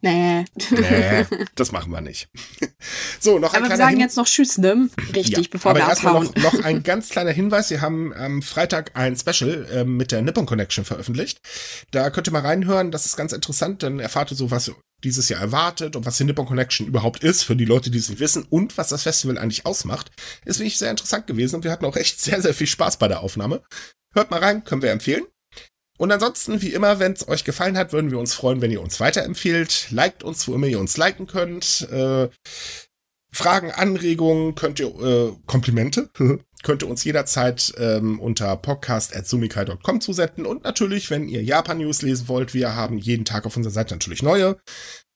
Nee. Nee, (laughs) das machen wir nicht. So, noch ein Aber wir sagen Hin jetzt noch Tschüss, ne? Richtig, ja, bevor aber wir abhauen. Noch, noch ein ganz kleiner Hinweis. Wir haben am Freitag ein Special äh, mit der Nippon Connection veröffentlicht. Da könnt ihr mal reinhören. Das ist ganz interessant. Dann erfahrt ihr so, was dieses Jahr erwartet und was die Nippon Connection überhaupt ist, für die Leute, die es nicht wissen und was das Festival eigentlich ausmacht. Ist wirklich sehr interessant gewesen und wir hatten auch echt sehr, sehr viel Spaß bei der Aufnahme. Hört mal rein, können wir empfehlen. Und ansonsten, wie immer, wenn es euch gefallen hat, würden wir uns freuen, wenn ihr uns weiterempfehlt. Liked uns, wo immer ihr uns liken könnt. Äh, Fragen, Anregungen könnt ihr, äh, Komplimente, (laughs) könnt ihr uns jederzeit ähm, unter podcast.sumikai.com zusenden. Und natürlich, wenn ihr Japan-News lesen wollt, wir haben jeden Tag auf unserer Seite natürlich neue.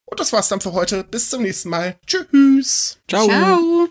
Und das war's dann für heute. Bis zum nächsten Mal. Tschüss. Ciao. Ciao.